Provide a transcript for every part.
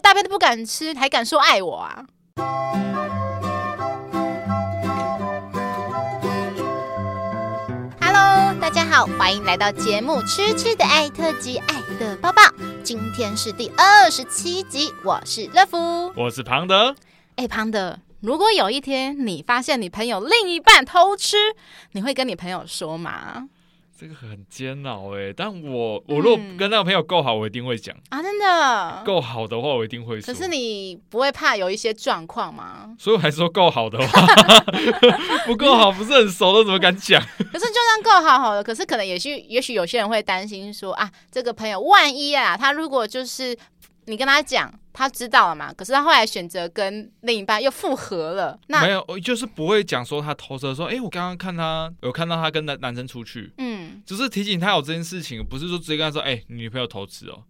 大便都不敢吃，还敢说爱我啊？Hello，大家好，欢迎来到节目《吃吃的爱特辑》，爱的抱抱。今天是第二十七集，我是乐福，我是庞德。哎，庞德，如果有一天你发现你朋友另一半偷吃，你会跟你朋友说吗？这个很煎熬哎，但我我如果跟那个朋友够好，我一定会讲啊，真的够好的话，我一定会说。可是你不会怕有一些状况吗？所以我还说够好的话，不够好，不是很熟的，怎么敢讲？可是就算够好好了，可是可能也许也许有些人会担心说啊，这个朋友万一啊，他如果就是。你跟他讲，他知道了嘛？可是他后来选择跟另一半又复合了。那没有，就是不会讲说他偷车，说哎、欸，我刚刚看他有看到他跟男男生出去，嗯，只是提醒他有这件事情，不是说直接跟他说，哎、欸，你女朋友偷吃哦。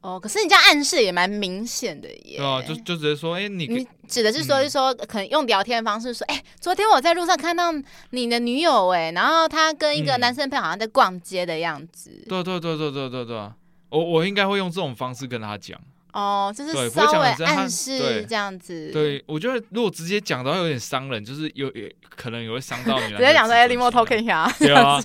哦，可是你这样暗示也蛮明显的耶。对啊，就就直接说，哎、欸，你你指的是说，嗯、是说可能用聊天的方式说，哎、欸，昨天我在路上看到你的女友，哎，然后他跟一个男生朋友好像在逛街的样子。嗯、对对对对对对对。我我应该会用这种方式跟他讲哦，就是稍微暗示这样子。对，对，我觉得如果直接讲的话有点伤人，就是有也可能也会伤到你。直接讲说，哎，你莫偷看一下。对啊，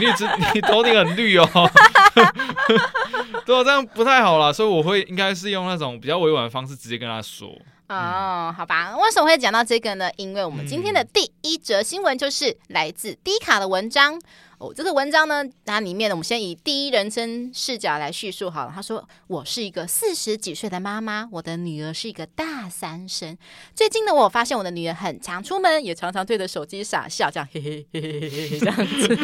你你头顶很绿哦。对啊，这样不太好啦，所以我会应该是用那种比较委婉的方式直接跟他说。哦，好吧，为什么会讲到这个呢？因为我们今天的第一则新闻就是来自低卡的文章。哦，这个文章呢，它里面呢，我们先以第一人称视角来叙述好了。他说：“我是一个四十几岁的妈妈，我的女儿是一个大三生。最近呢，我发现我的女儿很常出门，也常常对着手机傻笑，这样嘿嘿嘿嘿嘿嘿这样子。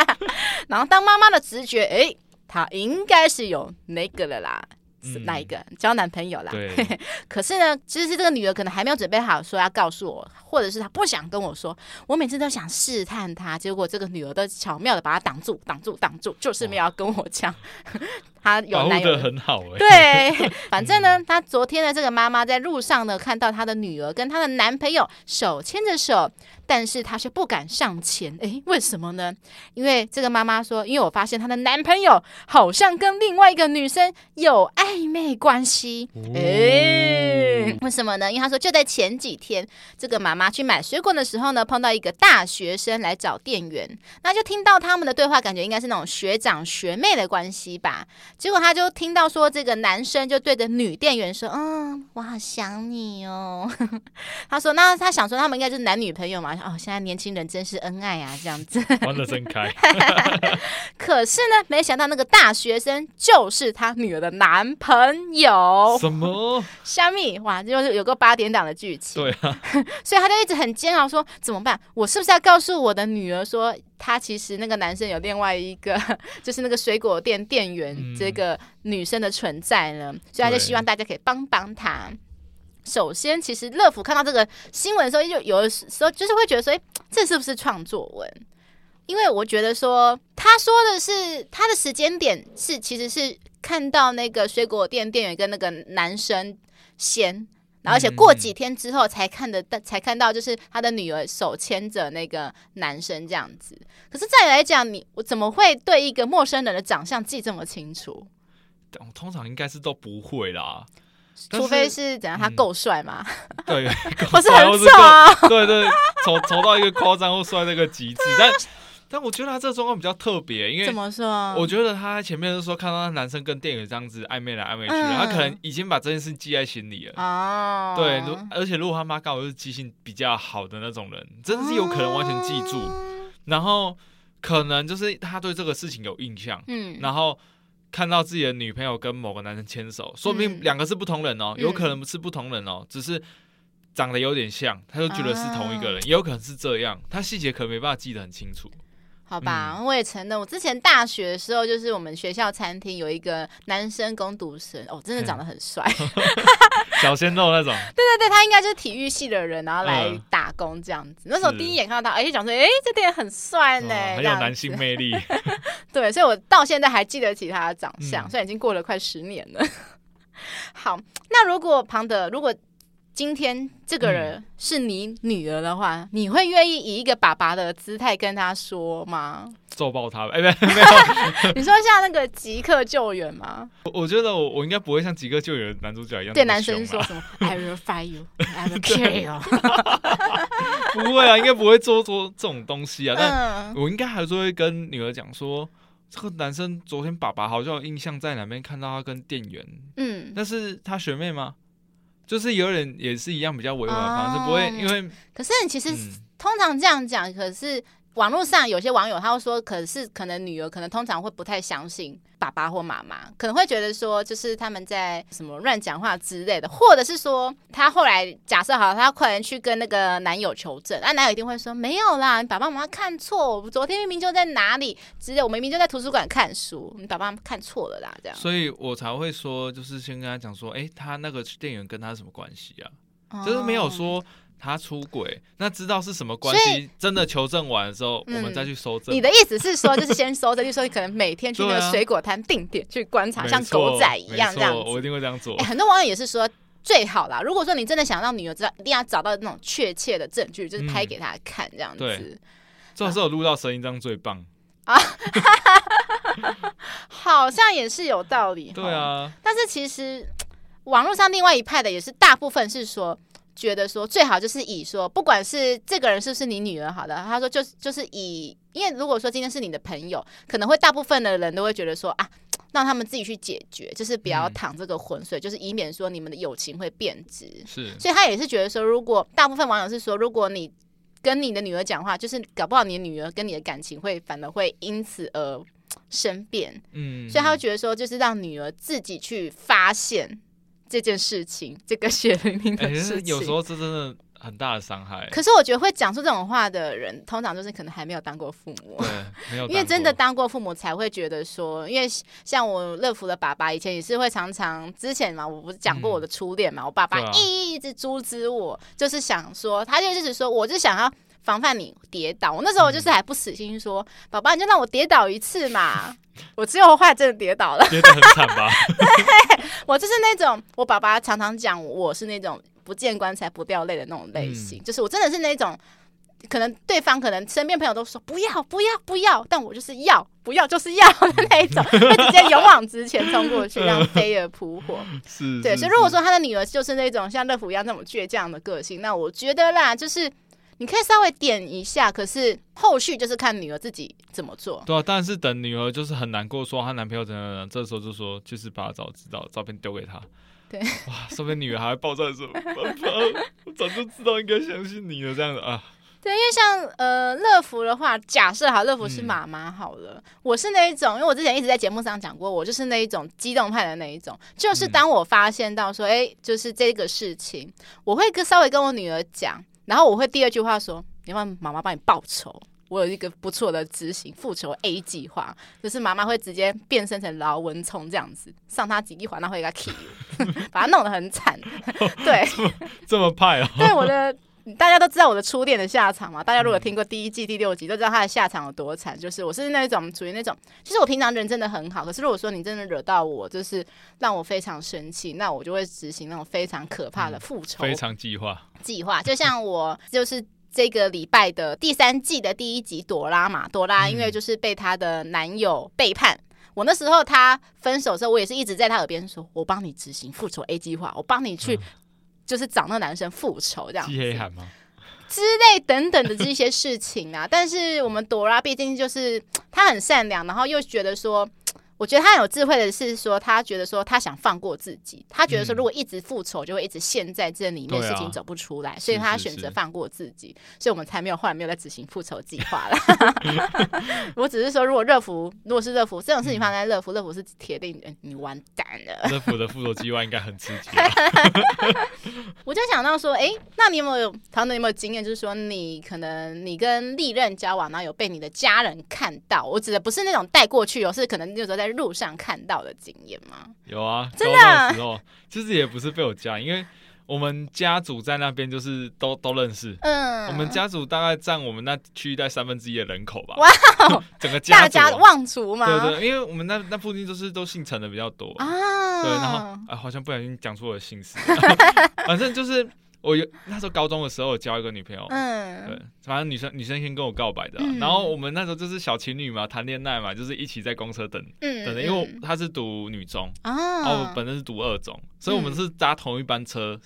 然后当妈妈的直觉，哎，她应该是有那个了啦。”是哪一个交男朋友啦？对。可是呢，其实是这个女儿可能还没有准备好说要告诉我，或者是她不想跟我说。我每次都想试探她，结果这个女儿都巧妙的把她挡住、挡住、挡住，就是没有要跟我讲。她有男友很好哎。对，反正呢，她昨天的这个妈妈在路上呢，看到她的女儿跟她的男朋友手牵着手。但是她却不敢上前，诶，为什么呢？因为这个妈妈说，因为我发现她的男朋友好像跟另外一个女生有暧昧关系，诶，为什么呢？因为她说就在前几天，这个妈妈去买水果的时候呢，碰到一个大学生来找店员，那就听到他们的对话，感觉应该是那种学长学妹的关系吧。结果她就听到说，这个男生就对着女店员说：“嗯，我好想你哦。” 他说：“那他想说他们应该就是男女朋友嘛。”哦，现在年轻人真是恩爱啊，这样子玩的真开。可是呢，没想到那个大学生就是他女儿的男朋友。什么？虾米？哇，就是有个八点档的剧情。对啊，所以他就一直很煎熬，说怎么办？我是不是要告诉我的女儿说，他其实那个男生有另外一个，就是那个水果店店员这个女生的存在呢？嗯、所以他就希望大家可以帮帮他。首先，其实乐福看到这个新闻的时候，就有的时候就是会觉得说，诶，这是不是创作文？因为我觉得说，他说的是他的时间点是，其实是看到那个水果店店员跟那个男生先，然后而且过几天之后才看得到，才看到就是他的女儿手牵着那个男生这样子。可是再来讲，你我怎么会对一个陌生人的长相记这么清楚？通常应该是都不会啦。除非是怎样，他够帅嘛？对，不 是很丑啊。对对，丑丑到一个夸张或帅到一个极致。但但我觉得他这个状况比较特别，因为怎么说？我觉得他前面是说看到那男生跟店员这样子暧昧来暧昧去，他可能已经把这件事记在心里了。哦，对，而且如果他妈刚好是记性比较好的那种人，真的是有可能完全记住。然后可能就是他对这个事情有印象。嗯，然后。看到自己的女朋友跟某个男生牵手，说明两个是不同人哦，嗯、有可能是不同人哦，嗯、只是长得有点像，他就觉得是同一个人，啊、也有可能是这样，他细节可能没办法记得很清楚。好吧，嗯、我也承认，我之前大学的时候，就是我们学校餐厅有一个男生工读生，哦，真的长得很帅，小鲜肉那种。对对对，他应该就是体育系的人，然后来打工这样子。嗯、那时候第一眼看到他，而且，讲说，哎，这店很帅呢，很有男性魅力。对，所以我到现在还记得起他的长相，虽然、嗯、已经过了快十年了。好，那如果庞德，如果今天这个人是你女儿的话，嗯、你会愿意以一个爸爸的姿态跟她说吗？揍爆他！哎、欸，没 有没有。你说像那个即刻救援吗？我我觉得我我应该不会像即刻救援男主角一样、啊、对男生说什么 “I will fight you, I will kill you”。不会啊，应该不会做做这种东西啊。但我应该还是会跟女儿讲说，这个男生昨天爸爸好像有印象在哪边看到他跟店员，嗯，那是他学妹吗？就是有人也是一样比较委婉的方式，不会因为。可是你其实通常这样讲，可是。网络上有些网友他会说，可是可能女儿可能通常会不太相信爸爸或妈妈，可能会觉得说就是他们在什么乱讲话之类的，或者是说她后来假设好，他快点去跟那个男友求证，那男友一定会说没有啦，你爸爸妈妈看错，我昨天明明就在哪里，之类，我明明就在图书馆看书，你爸爸妈妈看错了啦，这样。所以我才会说，就是先跟他讲说，哎、欸，他那个店员跟他什么关系啊？哦、就是没有说。他出轨，那知道是什么关系？真的求证完的时候，嗯、我们再去搜证。你的意思是说，就是先搜证，就说可能每天去那个水果摊定点去观察，像狗仔一样这样子。我一定会这样做。欸、很多网友也是说，最好啦。如果说你真的想让女儿知道，一定要找到那种确切的证据，就是拍给她看这样子。嗯、对，这时候录到声音这样最棒啊！好像也是有道理。对啊，但是其实网络上另外一派的也是大部分是说。觉得说最好就是以说，不管是这个人是不是你女儿，好的，他说就就是以，因为如果说今天是你的朋友，可能会大部分的人都会觉得说啊，让他们自己去解决，就是不要淌这个浑水，嗯、就是以免说你们的友情会变质。是，所以他也是觉得说，如果大部分网友是说，如果你跟你的女儿讲话，就是搞不好你的女儿跟你的感情会反而会因此而生变。嗯，所以他会觉得说，就是让女儿自己去发现。这件事情，这个血淋淋的事情，欸、有时候这真的很大的伤害。可是我觉得会讲出这种话的人，通常就是可能还没有当过父母。对，没有。因为真的当过父母，才会觉得说，因为像我乐福的爸爸，以前也是会常常之前嘛，我不是讲过我的初恋嘛，嗯、我爸爸一直阻止我，啊、就是想说，他就一直说，我就想要防范你跌倒。我那时候我就是还不死心说，说、嗯、爸爸，你就让我跌倒一次嘛。我只有后来真的跌倒了，跌得很惨吧？对，我就是那种，我爸爸常常讲我是那种不见棺材不掉泪的那种类型，嗯、就是我真的是那种，可能对方可能身边朋友都说不要不要不要，但我就是要不要就是要的那一种，会直接勇往直前冲过去，让飞蛾扑火。是，对，所以如果说他的女儿就是那种像乐福一样那种倔强的个性，那我觉得啦，就是。你可以稍微点一下，可是后续就是看女儿自己怎么做。对啊，但是等女儿就是很难过，说她男朋友怎样怎样，这时候就说就是把她早知道照片丢给她。对，哇，说不定女儿还会抱在手，我早就知道应该相信你了，这样子啊。对，因为像呃乐福的话，假设哈乐福是妈妈好了，嗯、我是那一种，因为我之前一直在节目上讲过，我就是那一种激动派的那一种，就是当我发现到说，哎、嗯，就是这个事情，我会跟稍微跟我女儿讲。然后我会第二句话说：“你让妈妈帮你报仇，我有一个不错的执行复仇 A 计划，就是妈妈会直接变身成劳文聪这样子，上他几一环，然后会给他 kill，把他弄得很惨。对，这么，这么派哦。对我的，大家都知道我的初恋的下场嘛。大家如果听过第一季第六集，都知道他的下场有多惨。就是我是那种属于那种，其实我平常人真的很好，可是如果说你真的惹到我，就是让我非常生气，那我就会执行那种非常可怕的复仇、嗯、非常计划。”计划就像我就是这个礼拜的第三季的第一集朵拉嘛，朵拉因为就是被她的男友背叛，嗯、我那时候她分手的时候，我也是一直在她耳边说：“我帮你执行复仇 A 计划，我帮你去就是找那个男生复仇这样子。”之类等等的这些事情啊，但是我们朵拉毕竟就是她很善良，然后又觉得说。我觉得他很有智慧的是说，他觉得说他想放过自己，他觉得说如果一直复仇，就会一直陷在这里面，事情走不出来，所以他选择放过自己，所以我们才没有后来没有在执行复仇计划了。我只是说，如果乐福，如果是乐福，这种事情放在乐福，乐福是铁定，你完蛋了。乐福的复仇计划应该很刺激。我就想到说，哎，那你有没有，唐德有没有经验？就是说，你可能你跟历任交往，然后有被你的家人看到，我指的不是那种带过去，而是可能那时候在。在路上看到的经验吗？有啊，真的啊。时候其实也不是被我加，因为我们家族在那边就是都都认识。嗯，我们家族大概占我们那区域带三分之一的人口吧。哇，整个家族，大家望族嘛？对，对对，因为我们那那附近就是都姓陈的比较多啊。对，然后啊，好像不小心讲出我的姓氏。反正就是我有那时候高中的时候有交一个女朋友，嗯，对，反正女生女生先跟我告白的，啊，嗯、然后我们那时候就是小情侣嘛，谈恋爱嘛，就是一起在公车等，嗯，等的，因为她是读女中，哦，然后我本身是读二中，所以我们是搭同一班车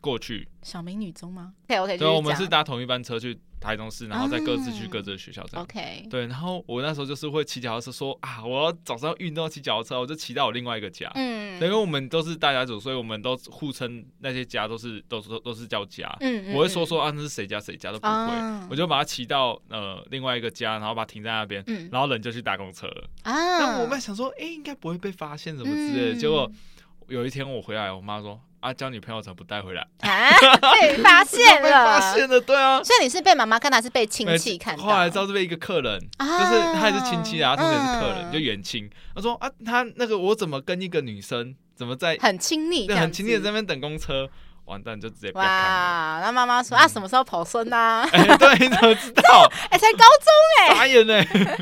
过去。小明女中吗？OK OK，对，我们是搭同一班车去。台中市，然后再各自去各自的学校这样。OK，对，然后我那时候就是会骑脚踏车，说啊，我要早上运动骑脚踏车，我就骑到我另外一个家。嗯，因为我们都是大家族，所以我们都互称那些家都是都是都是叫家。嗯，我会说说啊，那是谁家谁家都不会，我就把它骑到呃另外一个家，然后把它停在那边，然后人就去搭公车了。啊，那我们想说，哎，应该不会被发现什么之类的。结果有一天我回来，我妈说。啊，交女朋友怎么不带回来？啊，被发现了，被发现了，对啊。所以你是被妈妈看到，还是被亲戚看到？后来知道是被一个客人，就是他也是亲戚啊，同时也是客人，就远亲。他说啊，他那个我怎么跟一个女生怎么在很亲密，很亲密的在那边等公车，完蛋就直接哇。那妈妈说啊，什么时候跑孙啊？对，你怎么知道？哎，才高中哎，傻眼哎。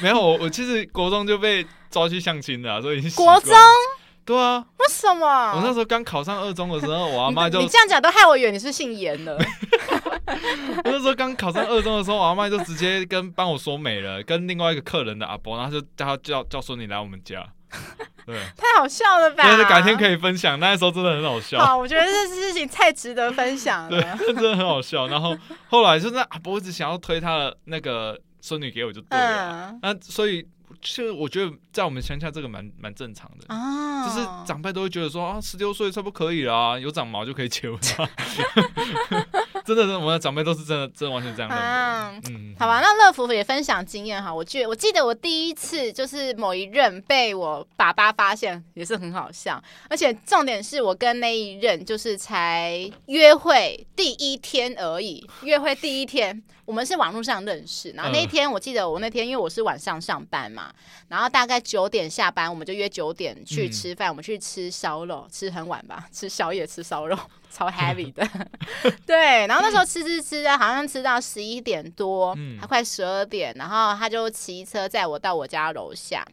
没有，我我其实国中就被抓去相亲了，所以国中。对啊，为什么？我那时候刚考上二中的时候，我阿妈就你这样讲都害我以为你是姓严的。我那时候刚考上二中的时候，我阿妈就直接跟帮我说媒了，跟另外一个客人的阿伯，然后就叫他叫叫孙女来我们家。对，太好笑了吧？对，改天可以分享，那时候真的很好笑。好，我觉得这事情太值得分享了。对，真的很好笑。然后后来就是阿伯一直想要推他的那个孙女给我，就对了。那、嗯、所以。其实我觉得在我们乡下这个蛮蛮正常的啊，就是长辈都会觉得说啊，十六岁差不多可以啦，有长毛就可以结婚。真的，我们的长辈都是真的，真的完全这样嗯，好吧，那乐福也分享经验哈。我记得我记得我第一次就是某一任被我爸爸发现，也是很好笑。而且重点是我跟那一任就是才约会第一天而已，约会第一天。我们是网络上认识，然后那一天我记得我那天因为我是晚上上班嘛，然后大概九点下班，我们就约九点去吃饭，嗯、我们去吃烧肉，吃很晚吧，吃宵夜吃烧肉，超 heavy 的，对，然后那时候吃吃吃啊，好像吃到十一点多，嗯、还快十二点，然后他就骑车载我到我家楼下，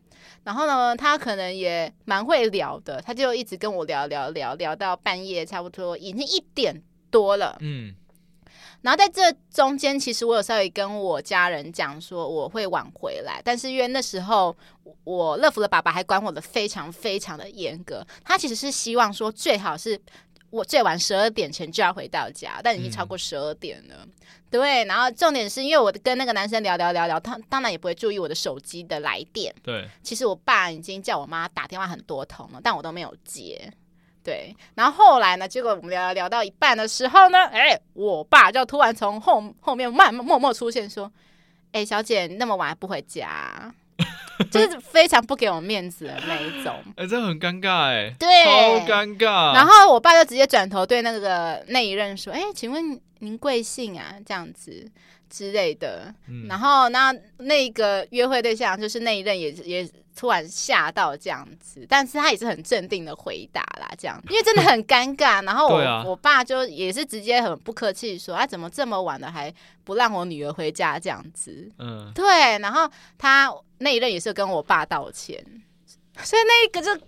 然后呢，他可能也蛮会聊的，他就一直跟我聊聊聊聊到半夜，差不多已经一点多了，嗯。然后在这中间，其实我有稍微跟我家人讲说我会晚回来，但是因为那时候我乐福的爸爸还管我的非常非常的严格，他其实是希望说最好是我最晚十二点前就要回到家，但已经超过十二点了。嗯、对，然后重点是因为我跟那个男生聊聊聊聊，他当然也不会注意我的手机的来电。对，其实我爸已经叫我妈打电话很多通了，但我都没有接。对，然后后来呢？结果我们聊聊到一半的时候呢，哎，我爸就突然从后后面慢默默出现，说：“哎，小姐，那么晚还不回家，就是非常不给我面子的那一种。”哎，这很尴尬哎，对，超尴尬。然后我爸就直接转头对那个那一任说：“哎，请问您贵姓啊？这样子之类的。嗯”然后那那个约会对象就是那一任也也。突然吓到这样子，但是他也是很镇定的回答啦，这样，因为真的很尴尬。然后我、啊、我爸就也是直接很不客气说，啊，怎么这么晚了还不让我女儿回家这样子？嗯，对。然后他那一任也是跟我爸道歉，所以那个就。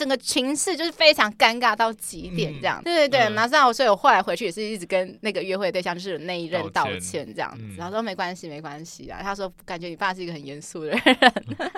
整个情势就是非常尴尬到极点，这样，嗯、对对对。马上、嗯，所以我后来回去也是一直跟那个约会对象，就是那一任道歉这样子。嗯、然后说没关系，没关系啊。他说感觉你爸是一个很严肃的人，嗯、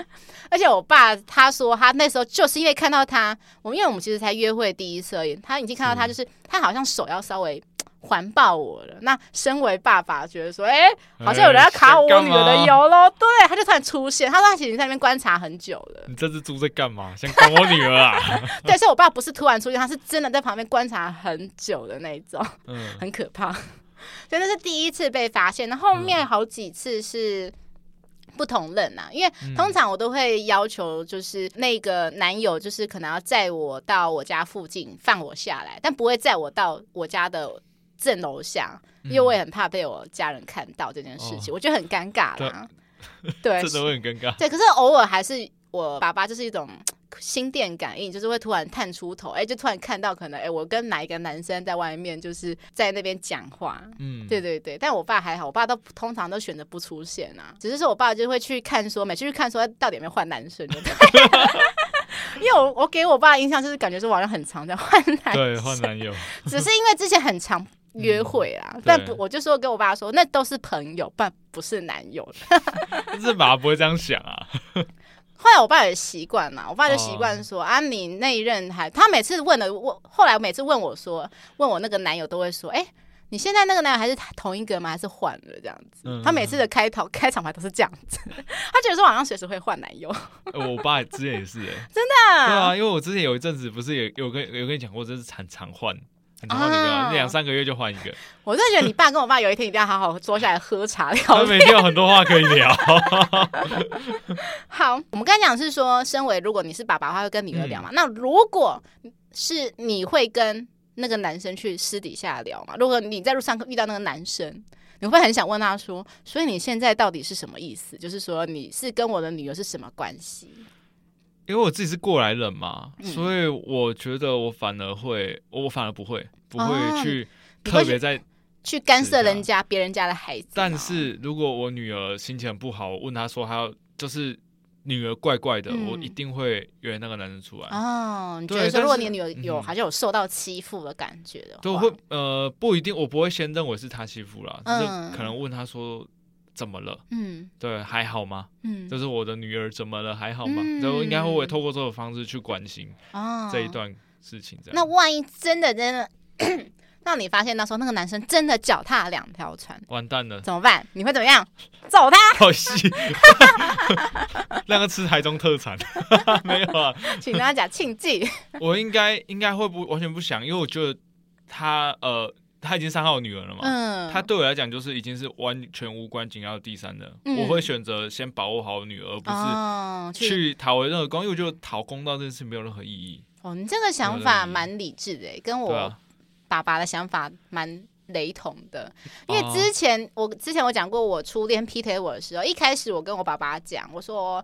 而且我爸他说他那时候就是因为看到他，我们因为我们其实才约会第一次而已，他已经看到他就是、嗯、他好像手要稍微。环抱我了，那身为爸爸觉得说，哎、欸，好像有人要卡我女儿的油喽，对，他就突然出现，他说他其实在那边观察很久了。你这只猪在干嘛？想搞我女儿啊？对，所以我爸不是突然出现，他是真的在旁边观察很久的那种，嗯，很可怕。所以那是第一次被发现，那后面好几次是不同人呐、啊，因为通常我都会要求，就是那个男友，就是可能要载我到我家附近放我下来，但不会载我到我家的。正楼下，因为我也很怕被我家人看到这件事情，嗯、我觉得很尴尬啦。对，真的会很尴尬。对，可是偶尔还是我爸爸就是一种 心电感应，就是会突然探出头，哎、欸，就突然看到可能哎、欸，我跟哪一个男生在外面，就是在那边讲话。嗯，对对对。但我爸还好，我爸都通常都选择不出现啊，只是说我爸就会去看说，每次去看说到底有没有换男生。因为我我给我爸的印象就是感觉说我好像很常在换男对换男友，只是因为之前很常约会啊，嗯、但不我就说跟我爸说那都是朋友，但不是男友。但是爸爸不会这样想啊。后来我爸也习惯嘛，我爸就习惯说、哦、啊，你那一任还他每次问了我，后来每次问我说问我那个男友都会说，哎、欸。你现在那个男友还是同一个吗？还是换了这样子？嗯、他每次的开头开场白都是这样子，他觉得说好像随时会换男友。我爸之前也是哎、欸，真的。对啊，因为我之前有一阵子不是也有跟有跟你讲过，就是常常换，很常换女朋友，两三个月就换一个。我真的觉得你爸跟我爸有一天一定要好好坐下来喝茶聊。他每天有很多话可以聊。好，我们刚才讲是说，身为如果你是爸爸的话，会跟女儿聊嘛？嗯、那如果是你会跟？那个男生去私底下聊嘛？如果你在路上遇到那个男生，你会很想问他说：“所以你现在到底是什么意思？就是说你是跟我的女儿是什么关系？”因为我自己是过来人嘛，嗯、所以我觉得我反而会，我反而不会，不会去特别在、哦、去干涉人家别人家的孩子。但是如果我女儿心情不好，我问她说她要就是。女儿怪怪的，嗯、我一定会约那个男生出来。哦，你觉得说，如果你的女儿有好像有受到欺负的感觉的话，都会呃不一定，我不会先认为是他欺负了，嗯、就是可能问他说怎么了？嗯，对，还好吗？嗯，就是我的女儿怎么了？还好吗？嗯、就应该会透过这种方式去关心这一段事情。这样、哦，那万一真的真的。让你发现那时候那个男生真的脚踏两条船，完蛋了，怎么办？你会怎么样？揍他？好戏，让他吃台中特产 没有啊？请大家讲庆忌。我应该应该会不完全不想，因为我觉得他呃他已经伤害我女儿了嘛，嗯，他对我来讲就是已经是完全无关紧要的第三人，嗯、我会选择先保护好女儿，而不是去讨回任何公，因为我觉得讨公道这件事没有任何意义。哦，你这个想法蛮理智的，跟我。爸爸的想法蛮雷同的，因为之前、哦、我之前我讲过，我初恋劈腿我的时候，一开始我跟我爸爸讲，我说：“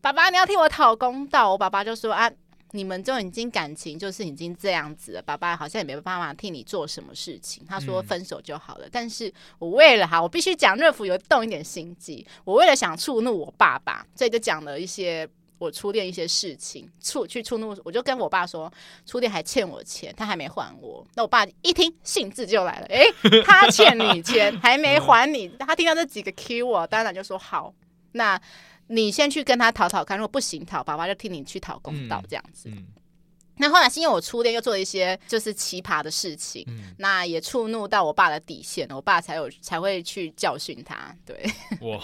爸爸，你要替我讨公道。”我爸爸就说：“啊，你们就已经感情就是已经这样子了，爸爸好像也没办法替你做什么事情。”他说：“分手就好了。嗯”但是我为了哈，我必须讲，热敷有动一点心机，我为了想触怒我爸爸，所以就讲了一些。我初恋一些事情，触去触怒，我就跟我爸说，初恋还欠我钱，他还没还我。那我爸一听，兴致就来了，诶、欸，他欠你钱还没还你，他听到这几个 keyword，当然就说好，那你先去跟他讨讨看，如果不行讨，爸爸就替你去讨公道，这样子。嗯嗯那后来是因为我初恋又做了一些就是奇葩的事情，嗯、那也触怒到我爸的底线，我爸才有才会去教训他。对，哇，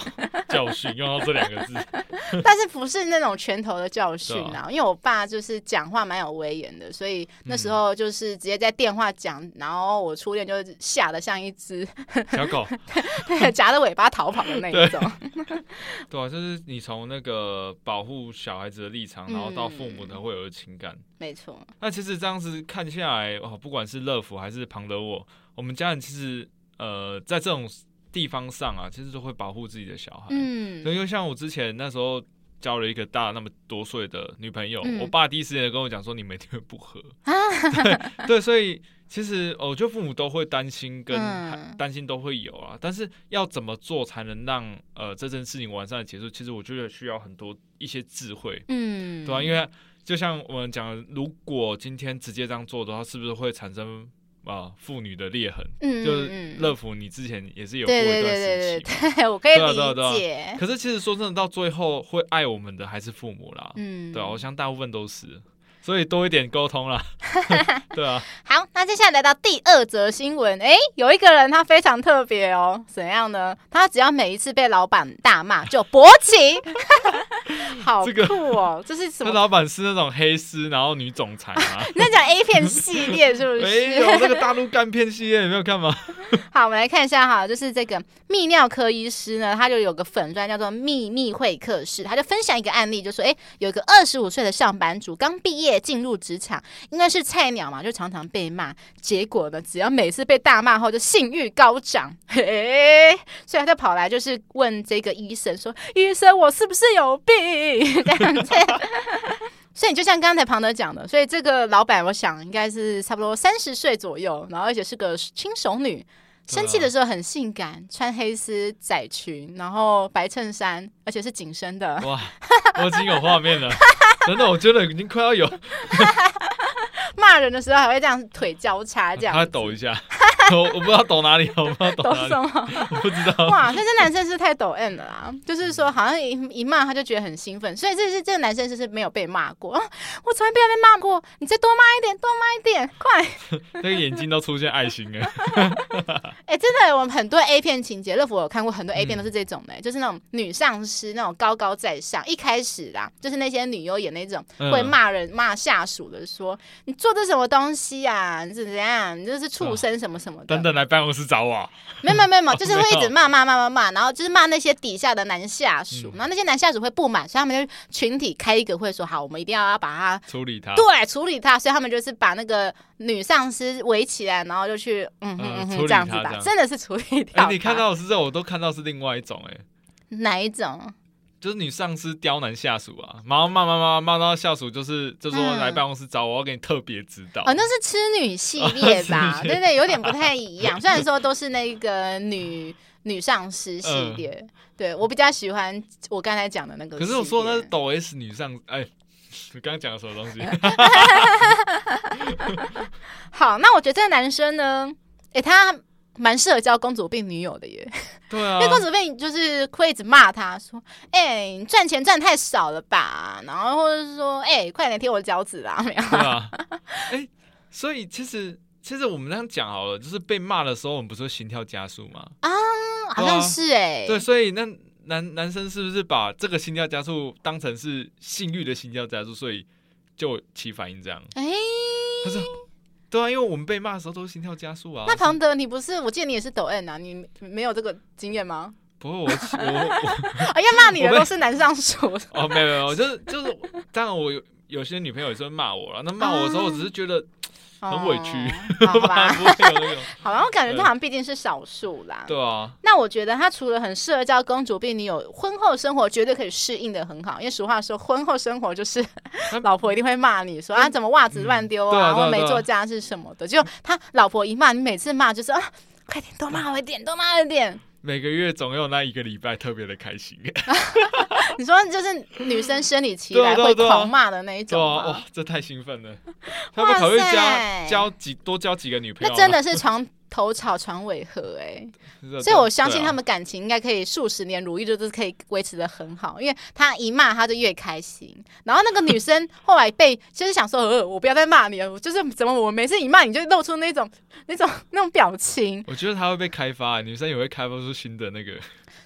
教训用到这两个字，但是不是那种拳头的教训啊？啊因为我爸就是讲话蛮有威严的，所以那时候就是直接在电话讲，嗯、然后我初恋就吓得像一只小狗，对，夹着尾巴逃跑的那一种。对，对啊，就是你从那个保护小孩子的立场，然后到父母的会有的情感。嗯没错，那其实这样子看下来，哦，不管是乐福还是庞德沃，我们家人其实呃，在这种地方上啊，其实都会保护自己的小孩。嗯，因为像我之前那时候交了一个大那么多岁的女朋友，嗯、我爸第一时间跟我讲说，你每天会不和。啊、对对，所以其实我觉得父母都会担心，跟担心都会有啊。但是要怎么做才能让呃这件事情完善的结束？其实我觉得需要很多一些智慧。嗯，对吧、啊？因为就像我们讲，如果今天直接这样做的话，是不是会产生啊妇女的裂痕？嗯，就是乐福，你之前也是有过一段时期，对对对 对，我可以理解。可是其实说真的，到最后会爱我们的还是父母啦。嗯，对啊，我想大部分都是。所以多一点沟通啦，对啊。好，那接下来来到第二则新闻，哎、欸，有一个人他非常特别哦，怎样呢？他只要每一次被老板大骂就勃起，好酷哦！这，是什么？那老板是那种黑丝，然后女总裁吗？那讲 A 片系列是不是？没有，那个大陆干片系列，有没有看吗？好，我们来看一下哈，就是这个泌尿科医师呢，他就有个粉钻叫做秘密会客室，他就分享一个案例，就说，哎、欸，有一个二十五岁的上班族刚毕业。进入职场，应该是菜鸟嘛，就常常被骂。结果呢，只要每次被大骂后，就性欲高涨，嘿，所以他就跑来就是问这个医生说：“医生，我是不是有病？” 这样子。所以你就像刚才庞德讲的，所以这个老板，我想应该是差不多三十岁左右，然后而且是个轻熟女。生气的时候很性感，穿黑丝窄裙，然后白衬衫，而且是紧身的。哇，我已经有画面了，真的，我觉得已经快要有。骂人的时候还会这样腿交叉，这样他抖一下。我我不知道抖哪里，我不知道抖什么？我不知道。哇，那这男生是太抖 M 了啦！就是说，好像一一骂他就觉得很兴奋，所以这是这个男生就是没有被骂过。我从来没有被骂过，你再多骂一点，多骂一点，快！那个眼睛都出现爱心哎！哎，真的，我们很多 A 片情节，乐福有看过很多 A 片都是这种的，就是那种女上司那种高高在上，一开始啦，就是那些女优演那种会骂人骂下属的，说你做的什么东西啊？你是怎样？你就是畜生什么什么。等等来办公室找我。没有没有没有，就是会一直骂骂骂骂骂，然后就是骂那些底下的男下属，然后那些男下属会不满，所以他们就群体开一个会说好，我们一定要要把他处理他，对，处理他，所以他们就是把那个女上司围起来，然后就去嗯嗯嗯这样子吧，真的是处理掉。你看到的是这，我都看到是另外一种哎，哪一种？就是女上司刁难下属啊，然后骂骂骂骂到下属，就是就说来办公室找我，我要给你特别指导。哦，那是痴女系列吧？对对，有点不太一样。虽然说都是那个女女上司系列，对我比较喜欢我刚才讲的那个。可是我说那是抖 S 女上，哎，你刚刚讲的什么东西？好，那我觉得这个男生呢，哎，他。蛮适合交公主病女友的耶，对啊，因为公主病就是会一直骂他说：“哎、赚钱赚太少了吧？”然后或者是说：“哎、欸，快点贴我的脚趾啦！”没有啊，哎、欸，所以其实其实我们这样讲好了，就是被骂的时候，我们不是会心跳加速吗？啊，好像是哎、欸，对，所以那男男生是不是把这个心跳加速当成是性欲的心跳加速，所以就起反应这样？哎、欸，他说。对啊，因为我们被骂的时候都是心跳加速啊。那庞德，你不是？我记得你也是抖 N 啊，你没有这个经验吗？不过我我我，哎呀，骂你的都是男上属。哦，没有没有，就是就是，当然我有有些女朋友也是会骂我了。那骂我的时候，我只是觉得。很委屈，哦、好吧？好吧，我感觉他好像毕竟是少数啦。对啊。那我觉得他除了很适合叫公主病，你有婚后生活绝对可以适应的很好。因为俗话说，婚后生活就是 老婆一定会骂你说啊，怎么袜子乱丢啊，然后没做家事什么的。就他老婆一骂你，每次骂就是啊，快点多骂我一点，多骂一点。每个月总有那一个礼拜特别的开心。你说就是女生生理期来会狂骂的那一种哇、哦，这太兴奋了！他们考虑交交几多交几个女朋友？那真的是床头吵床尾和哎、欸，所以我相信他们感情应该可以数十年如一，就是可以维持的很好。因为他一骂他就越开心，然后那个女生后来被就是想说，呃，我不要再骂你了，就是怎么我每次一骂你就露出那种那种那种表情。我觉得他会被开发，女生也会开发出新的那个。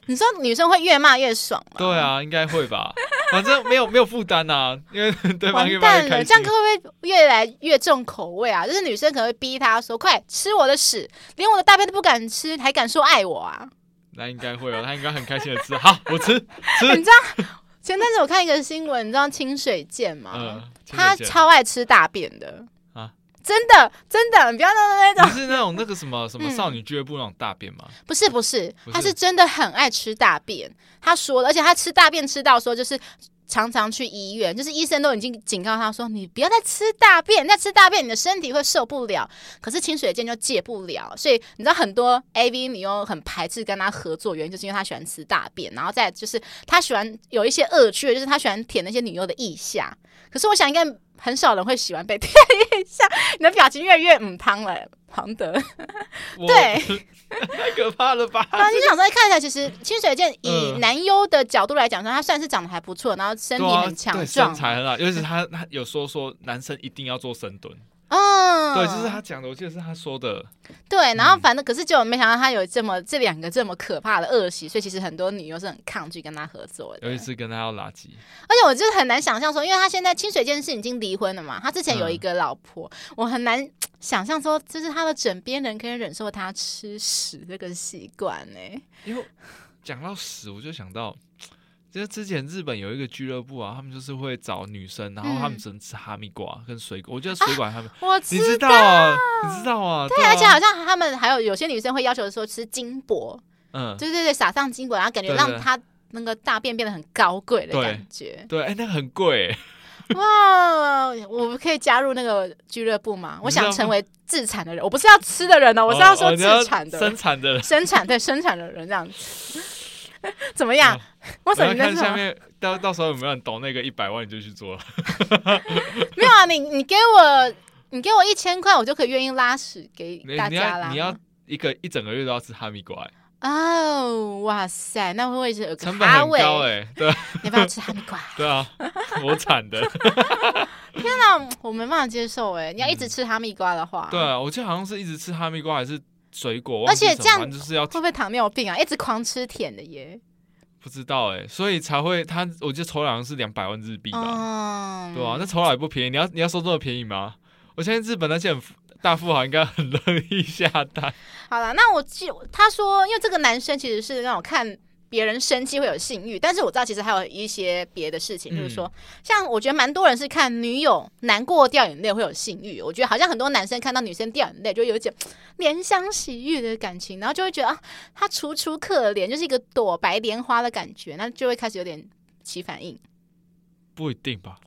你说女生会越骂越爽吗？对啊，应该会吧。反正没有没有负担呐，因为对方越骂越开心。这样会不会越来越重口味啊？就是女生可能会逼他说：“快吃我的屎，连我的大便都不敢吃，还敢说爱我啊？”那应该会哦，他应该很开心的吃。好，我吃吃。你知道前阵子我看一个新闻，你知道清水健吗？嗯，他超爱吃大便的。真的，真的，你不要弄那种。不是那种那个什么什么少女俱乐部那种大便吗？不是，不是，他是真的很爱吃大便。他说了，而且他吃大便吃到说，就是常常去医院，就是医生都已经警告他说，你不要再吃大便，再吃大便你的身体会受不了。可是清水健就戒不了，所以你知道很多 AV 女优很排斥跟他合作，原因就是因为他喜欢吃大便，然后再就是他喜欢有一些恶趣，就是他喜欢舔那些女优的腋下。可是我想应该。很少人会喜欢被贴一下，你的表情越来越嗯汤了，庞德。对，太可怕了吧？那你想说看起来，其实清水健以男优的角度来讲说，他算是长得还不错，然后身体很强壮，啊、身材很好。尤其是他，他有说说男生一定要做深蹲。嗯，对，就是他讲的，我记得是他说的。对，然后反正可是就没想到他有这么这两个这么可怕的恶习，所以其实很多女优是很抗拒跟他合作的。有一次跟他要垃圾，而且我就是很难想象说，因为他现在清水健是已经离婚了嘛，他之前有一个老婆，嗯、我很难想象说，就是他的枕边人可以忍受他吃屎这个习惯呢。因为讲到屎，我就想到。其实之前日本有一个俱乐部啊，他们就是会找女生，然后他们只能吃哈密瓜跟水果。我觉得水果他们，我知道，你知道啊，你知道啊。对，而且好像他们还有有些女生会要求说吃金箔，嗯，对对对，撒上金箔，然后感觉让他那个大便变得很高贵的感觉。对，哎，那很贵。哇，我们可以加入那个俱乐部吗？我想成为自产的人，我不是要吃的人哦，我是要说自产的，生产的人，生产对生产的人这样子。怎么样？我什么？看下面到到时候有没有人懂那个一百万，你就去做了。没有啊，你你给我你给我一千块，我就可以愿意拉屎给大家啦。你要一个一整个月都要吃哈密瓜。哦，哇塞，那会不会是有个成本很高哎？对，你不要吃哈密瓜。对啊，我惨的。天哪，我没办法接受哎！你要一直吃哈密瓜的话，对啊，我记得好像是一直吃哈密瓜还是水果，而且这样就是要会不会糖尿病啊？一直狂吃甜的耶？不知道哎，所以才会他，我记得酬劳好像是两百万日币吧？对啊，那酬劳也不便宜，你要你要收这么便宜吗？我相信日本那些很。大富豪应该很乐意下单。好了，那我记他说，因为这个男生其实是让我看别人生气会有性欲，但是我知道其实还有一些别的事情，嗯、就是说，像我觉得蛮多人是看女友难过掉眼泪会有性欲，我觉得好像很多男生看到女生掉眼泪就有一种怜香惜玉的感情，然后就会觉得啊，她楚楚可怜，就是一个朵白莲花的感觉，那就会开始有点起反应。不一定吧？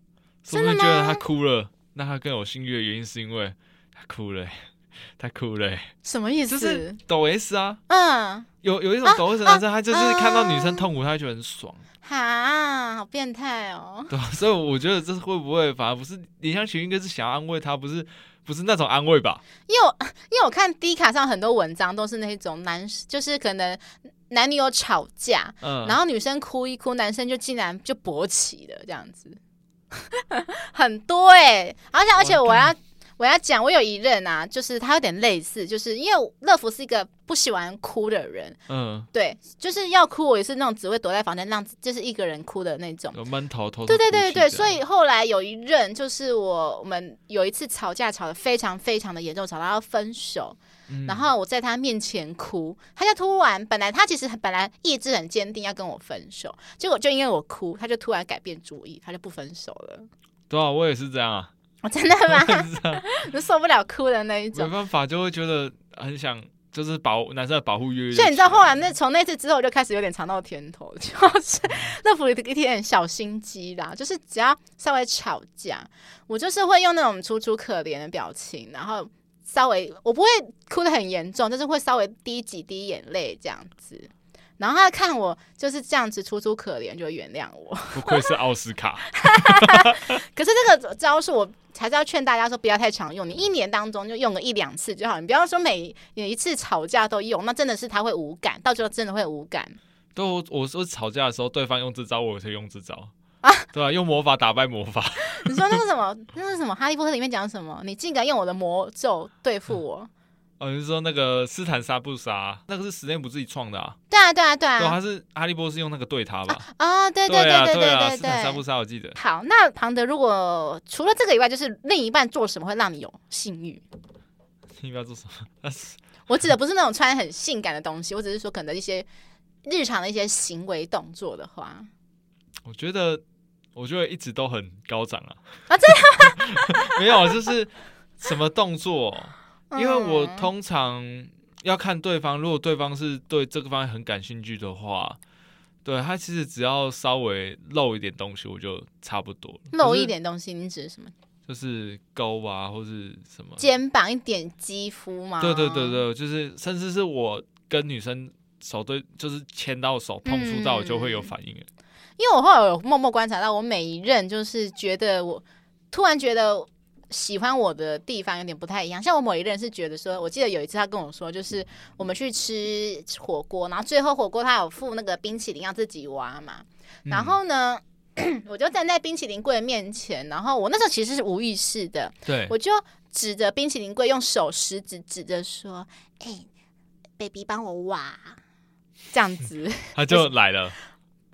真的吗？觉得她哭了，那她更有性欲的原因是因为她。哭了，太哭了，什么意思？就是抖 S 啊，嗯，有有一种抖 S 男生，他就是看到女生痛苦，他就觉得很爽，哈，好变态哦。对，所以我觉得这是会不会反而不是李湘群，应该是想要安慰他，不是不是那种安慰吧？因为我因为我看 D 卡上很多文章都是那种男，就是可能男女友吵架，嗯，然后女生哭一哭，男生就竟然就勃起了这样子，很多哎、欸，而且而且我要。我要讲，我有一任啊，就是他有点类似，就是因为乐福是一个不喜欢哭的人，嗯，对，就是要哭，我也是那种只会躲在房间让就是一个人哭的那种，有闷头头，对对对对，所以后来有一任，就是我我们有一次吵架吵得非常非常的严重，吵到要分手，嗯、然后我在他面前哭，他就突然本来他其实本来意志很坚定要跟我分手，结果就因为我哭，他就突然改变主意，他就不分手了。对啊，我也是这样啊。我、哦、真的吗？就 受不了哭的那一种，没办法，就会觉得很想，就是保男生的保护欲。所以你知道，后来那从那次之后，我就开始有点尝到甜头，就是乐福有一点小心机啦，就是只要稍微吵架，我就是会用那种楚楚可怜的表情，然后稍微我不会哭的很严重，就是会稍微滴几滴眼泪这样子。然后他看我就是这样子楚楚可怜，就会原谅我。不愧是奥斯卡。可是这个招数我还是要劝大家说不要太常用，你一年当中就用个一两次就好，你不要说每每一次吵架都用，那真的是他会无感，到最后真的会无感。都我说吵架的时候，对方用这招，我也可以用这招啊，对啊，用魔法打败魔法。你说那个什么，那个什么，哈利波特里面讲什么？你竟敢用我的魔咒对付我？嗯哦，你是说那个斯坦杀不杀？那个是史内普自己创的啊？对啊，对啊，对啊。对，他是哈利波特是用那个对他吧？啊、哦，对对对对对对对，对。斯坦杀不杀？我记得。好，那庞德，如果除了这个以外，就是另一半做什么会让你有性欲？另一半做什么？我指的不是那种穿很性感的东西，我只是说可能一些日常的一些行为动作的话。我觉得，我觉得一直都很高涨啊！啊，真的？没有，就是什么动作？因为我通常要看对方，如果对方是对这个方面很感兴趣的话，对他其实只要稍微露一点东西，我就差不多了。露一点东西，你指的什么？就是沟啊，或是什么肩膀一点肌肤吗？对对对对，就是甚至是我跟女生手对，就是牵到手碰触到，我就会有反应。嗯。因为我后来有默默观察到，我每一任就是觉得我突然觉得。喜欢我的地方有点不太一样，像我某一个人是觉得说，我记得有一次他跟我说，就是我们去吃火锅，然后最后火锅他有附那个冰淇淋要自己挖嘛，然后呢，嗯、我就站在冰淇淋柜面前，然后我那时候其实是无意识的，对，我就指着冰淇淋柜用手食指指着说：“哎、欸，baby，帮我挖。”这样子，他就来了。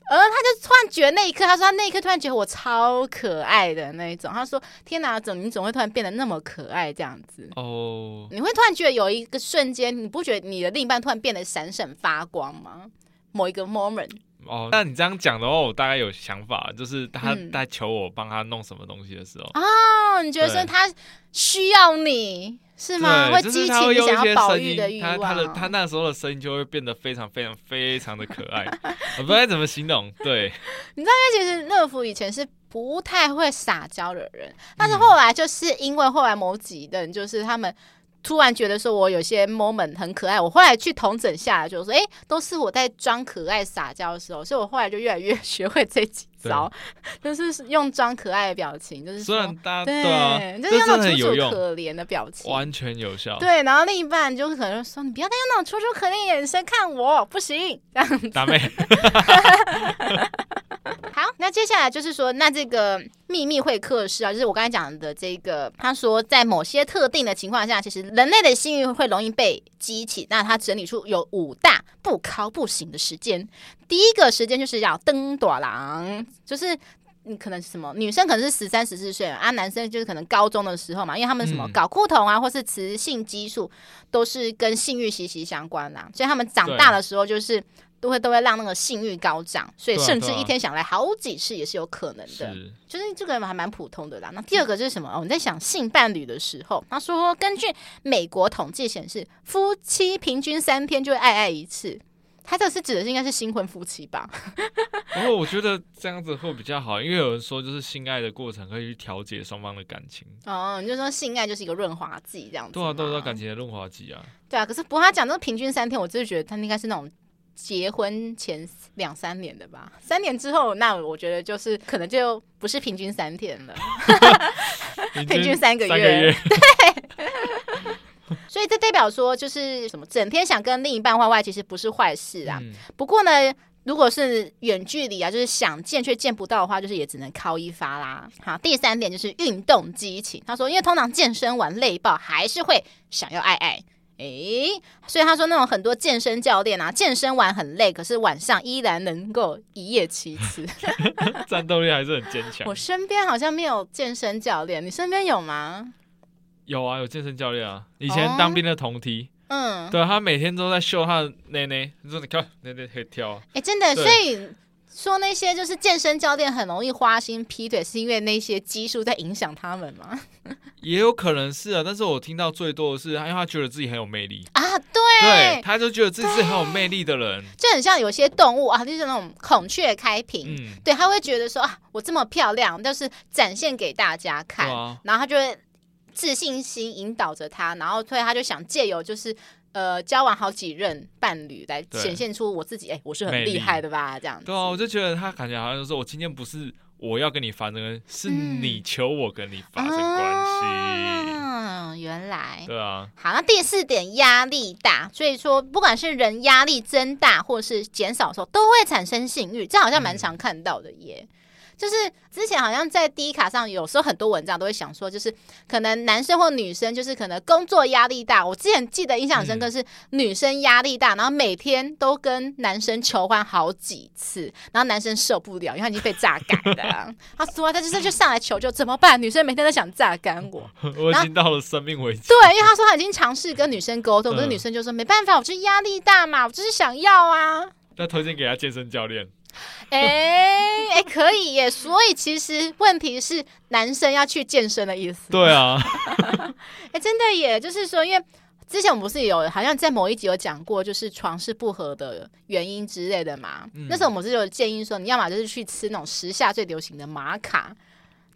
而他就突然觉得那一刻，他说他那一刻突然觉得我超可爱的那一种。他说：“天哪，怎你怎么会突然变得那么可爱这样子？”哦，你会突然觉得有一个瞬间，你不觉得你的另一半突然变得闪闪发光吗？某一个 moment。哦，那你这样讲的话，我大概有想法，就是他在求我帮他弄什么东西的时候。嗯、哦，你觉得说他需要你？是吗？会激起你想要保育的欲望。他他的他那时候的声音就会变得非常非常非常的可爱，我不知道怎么形容。对，你知道，因为其实乐福以前是不太会撒娇的人，但是后来就是因为后来某几任就是他们突然觉得说我有些 moment 很可爱，我后来去同整下来，就说，哎，都是我在装可爱撒娇的时候，所以我后来就越来越学会这几招，就是用装可爱的表情，就是虽然大家对，就是用那种楚楚可怜的表情，完全有效。对，然后另一半就可能说，你不要再用那种楚楚可怜的眼神看我，不行，这样子。打妹。好，那接下来就是说，那这个秘密会客室啊，就是我刚才讲的这个，他说在某些特定的情况下，其实人类的性欲会容易被激起。那他整理出有五大不靠不行的时间。第一个时间就是要登朵郎，就是你可能是什么女生可能是十三十四岁啊，男生就是可能高中的时候嘛，因为他们什么睾固酮啊，或是雌性激素都是跟性欲息息相关啦，所以他们长大的时候就是。都会都会让那个性欲高涨，所以甚至一天想来好几次也是有可能的。就是这个还蛮普通的啦。那第二个就是什么？我们在想性伴侣的时候，他说根据美国统计显示，夫妻平均三天就会爱爱一次。他这是指的是应该是新婚夫妻吧？不过我觉得这样子会比较好，因为有人说就是性爱的过程可以去调节双方的感情。哦，你就说性爱就是一个润滑剂这样子。对啊，都是感情的润滑剂啊。对啊，可是不过他讲这个平均三天，我就是觉得他应该是那种。结婚前两三年的吧，三年之后，那我觉得就是可能就不是平均三天了，平均三个月。个月对，所以这代表说，就是什么，整天想跟另一半坏坏，其实不是坏事啊。嗯、不过呢，如果是远距离啊，就是想见却见不到的话，就是也只能靠一发啦。好，第三点就是运动激情。他说，因为通常健身完累爆，还是会想要爱爱。诶，所以他说那种很多健身教练啊，健身完很累，可是晚上依然能够一夜七次，战斗力还是很坚强。我身边好像没有健身教练，你身边有吗？有啊，有健身教练啊，以前当兵的同梯，嗯，对，他每天都在秀他的内内，你说你看内内可以跳，哎，真的，所以。说那些就是健身教练很容易花心劈腿，是因为那些激素在影响他们吗？也有可能是啊，但是我听到最多的是，因为他觉得自己很有魅力啊，对，对，他就觉得自己是很有魅力的人，就很像有些动物啊，就是那种孔雀开屏，嗯、对，他会觉得说啊，我这么漂亮，就是展现给大家看，啊、然后他就会自信心引导着他，然后所以他就想借由就是。呃，交往好几任伴侣来显现出我自己，哎、欸，我是很厉害的吧？这样子。对啊，我就觉得他感觉好像就是说我今天不是我要跟你发生，是你求我跟你发生关系。嗯，原来。对啊。好，那第四点，压力大，所以说不管是人压力增大或是减少的时候，都会产生性欲，这好像蛮常看到的耶。嗯就是之前好像在第一卡上，有时候很多文章都会想说，就是可能男生或女生，就是可能工作压力大。我之前记得印象深刻是女生压力大，然后每天都跟男生求欢好几次，然后男生受不了，因为他已经被榨干了。他说他就是就上来求救，怎么办？女生每天都想榨干我，我已经到了生命危机。对，因为他说他已经尝试跟女生沟通，可是女生就说没办法，我就是压力大嘛，我就是想要啊。那推荐给他健身教练。哎哎、可以耶！所以其实问题是男生要去健身的意思。对啊，哎、欸，真的耶！就是说，因为之前我们不是有好像在某一集有讲过，就是床是不合的原因之类的嘛。嗯、那时候我们是有建议说，你要么就是去吃那种时下最流行的玛卡，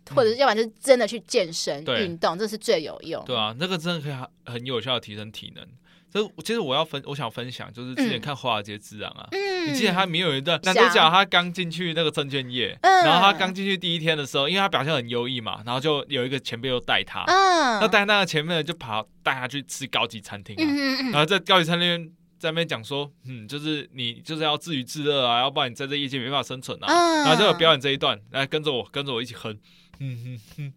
嗯、或者是要不然就是真的去健身运对动，这是最有用。对啊，那个真的可以很很有效的提升体能。所以其实我要分，我想分享，就是之前看《华尔街之狼》啊，嗯、你记得他没有一段男主角他刚进去那个证券业，嗯、然后他刚进去第一天的时候，因为他表现很优异嘛，然后就有一个前辈又带他，嗯、那带那个前辈就跑带他去吃高级餐厅啊，嗯、然后在高级餐厅在那边讲说，嗯，就是你就是要自娱自乐啊，要不然你在这业界没办法生存啊，嗯、然后就有表演这一段，来跟着我，跟着我一起哼，嗯哼哼。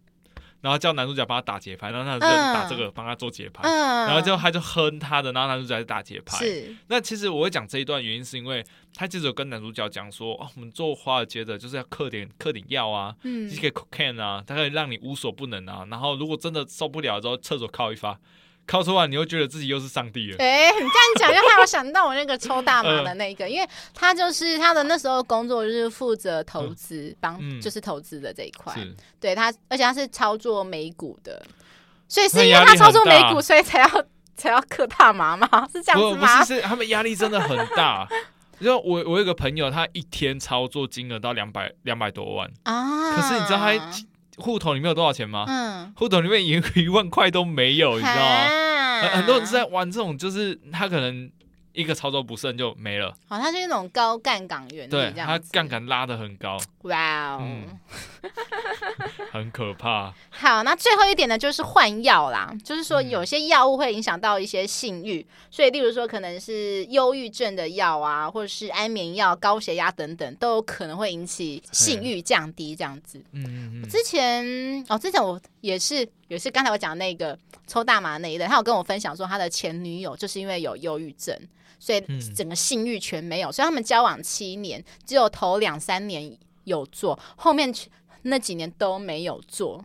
然后叫男主角帮他打节拍，然后他就打这个帮他做节拍，嗯、然后就他就哼他的，然后男主角就打节拍。是那其实我会讲这一段原因是因为他接着跟男主角讲说，哦，我们做华尔街的就是要嗑点嗑点药啊，嗯，一些 cocaine 啊，它可以让你无所不能啊。然后如果真的受不了之后，厕所靠一发。靠出完，你又觉得自己又是上帝了。哎、欸，你这样讲，就让我想到我那个抽大麻的那个，呃、因为他就是他的那时候工作就是负责投资，帮、嗯、就是投资的这一块。对他，而且他是操作美股的，所以是因为他操作美股，所以才要 才要嗑大麻吗？是这样子吗？不是，是他们压力真的很大。就我我有一个朋友，他一天操作金额到两百两百多万啊，可是你知道他。户头里面有多少钱吗？嗯，户头里面一一万块都没有，你知道吗？很很多人是在玩这种，就是他可能。一个操作不慎就没了。好，它是那种高杠杆原理，对，它杠杆拉的很高。哇哦、嗯，很可怕。好，那最后一点呢，就是换药啦。就是说，有些药物会影响到一些性欲、嗯，所以，例如说，可能是忧郁症的药啊，或者是安眠药、高血压等等，都有可能会引起性欲降低这样子。嗯嗯嗯。之前哦，之前我也是，也是刚才我讲那个抽大麻那一类，他有跟我分享说，他的前女友就是因为有忧郁症。所以整个性欲全没有，所以他们交往七年，只有头两三年有做，后面那几年都没有做，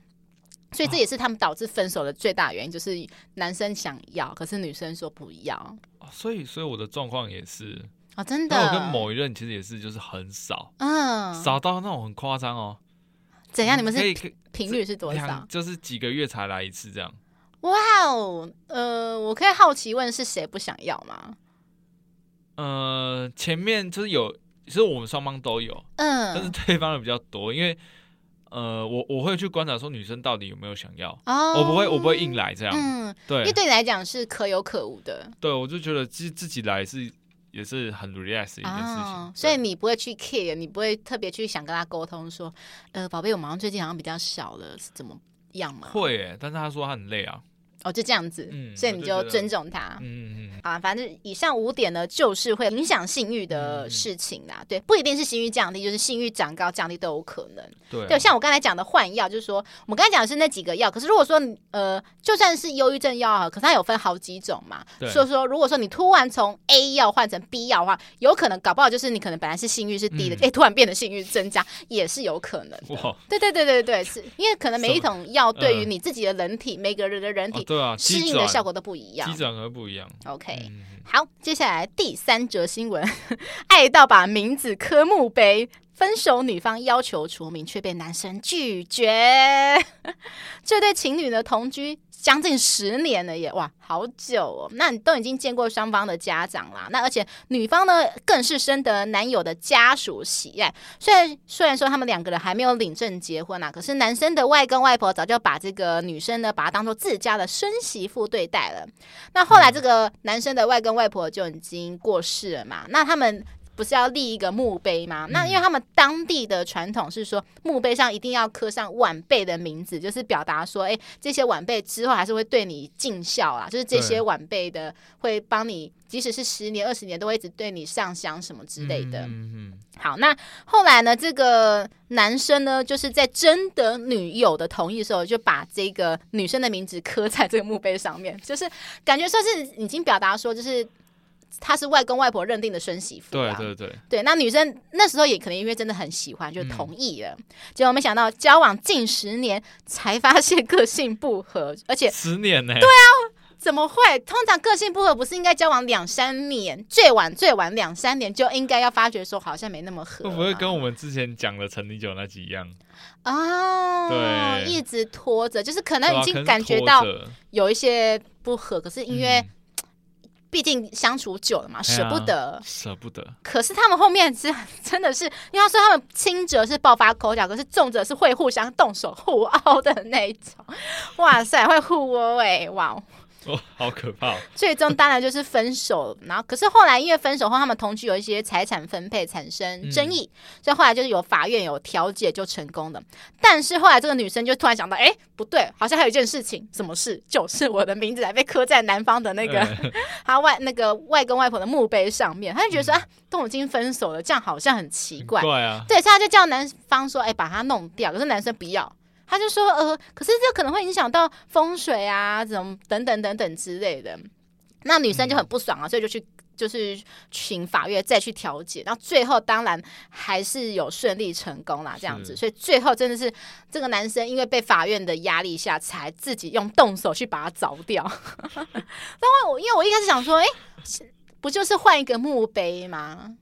所以这也是他们导致分手的最大原因，就是男生想要，可是女生说不要。所以，所以我的状况也是哦，真的。我跟某一任其实也是，就是很少，嗯，少到那种很夸张哦。怎样？你们是频率是多少？就是几个月才来一次这样。哇哦，呃，我可以好奇问是谁不想要吗？呃，前面就是有，其实我们双方都有，嗯，但是对方的比较多，因为呃，我我会去观察说女生到底有没有想要，哦，我不会我不会硬来这样，嗯，对，因为对你来讲是可有可无的，对，我就觉得自自己来是也是很 relax 的一件事情，哦，所以你不会去 care，你不会特别去想跟他沟通说，呃，宝贝，我们好像最近好像比较少了，是怎么样嘛？会诶，但是他说他很累啊。哦，就这样子，嗯，所以你就尊重他，嗯嗯，啊，反正以上五点呢，就是会影响性欲的事情啦，嗯，对，不一定是性欲降低，就是性欲长高、降低都有可能，对，对，像我刚才讲的换药，就是说，我们刚才讲的是那几个药，可是如果说，呃，就算是忧郁症药啊，可是它有分好几种嘛，所以说，如果说你突然从 A 药换成 B 药的话，有可能搞不好就是你可能本来是性欲是低的，哎，嗯，突然变得性欲增加，也是有可能的，哇，对对对对对，是因为可能每一种药对于你自己的人体，每个人的人体。对啊，适应的效果都不一样，机转和不一样。OK，嗯，好，接下来第三则新闻，爱到把名字刻墓碑，分手女方要求除名，却被男生拒绝。这对情侣呢同居。将近十年了耶，哇，好久哦！那你都已经见过双方的家长啦，那而且女方呢，更是深得男友的家属喜爱。虽然虽然说他们两个人还没有领证结婚啊，可是男生的外公外婆早就把这个女生呢，把她当做自家的孙媳妇对待了。那后来这个男生的外公外婆就已经过世了嘛，那他们。不是要立一个墓碑吗？那因为他们当地的传统是说，墓碑上一定要刻上晚辈的名字，就是表达说，哎，这些晚辈之后还是会对你尽孝啊，就是这些晚辈的会帮你，即使是十年、二十年，都会一直对你上香什么之类的。嗯嗯。好，那后来呢，这个男生呢，就是在征得女友的同意的时候，就把这个女生的名字刻在这个墓碑上面，就是感觉说是已经表达说，就是。他是外公外婆认定的孙媳妇，对对对，对。那女生那时候也可能因为真的很喜欢，就同意了。嗯、结果没想到交往近十年才发现个性不合，而且十年呢？对啊，怎么会？通常个性不合不是应该交往两三年，最晚最晚两三年就应该要发觉说好像没那么合？会不会跟我们之前讲的陈立久那几样？哦，对，一直拖着，就是可能已经感觉到有一些不合，可是因为。嗯毕竟相处久了嘛，舍不得，舍不得。可是他们后面是 真的是，因为他说他们轻者是爆发口角，可是重者是会互相动手互殴的那一种。哇塞，会互殴哎，哇！哦，好可怕！最终当然就是分手，然后可是后来因为分手后，他们同居有一些财产分配产生争议，嗯，所以后来就是有法院有调解就成功了。但是后来这个女生就突然想到，哎，不对，好像还有一件事情，什么事？就是我的名字还被刻在男方的那个 他外那个外公外婆的墓碑上面，他就觉得说，嗯，啊，都已经分手了，这样好像很奇怪。对啊，对，所以他就叫男方说，哎，把它弄掉。可是男生不要。他就说，呃，可是这可能会影响到风水啊，怎么等等等等之类的。那女生就很不爽啊，所以就去就是请法院再去调解。然后最后当然还是有顺利成功啦，这样子。所以最后真的是这个男生因为被法院的压力下，才自己用动手去把它凿掉。但我因为我一开始想说，哎，不就是换一个墓碑吗？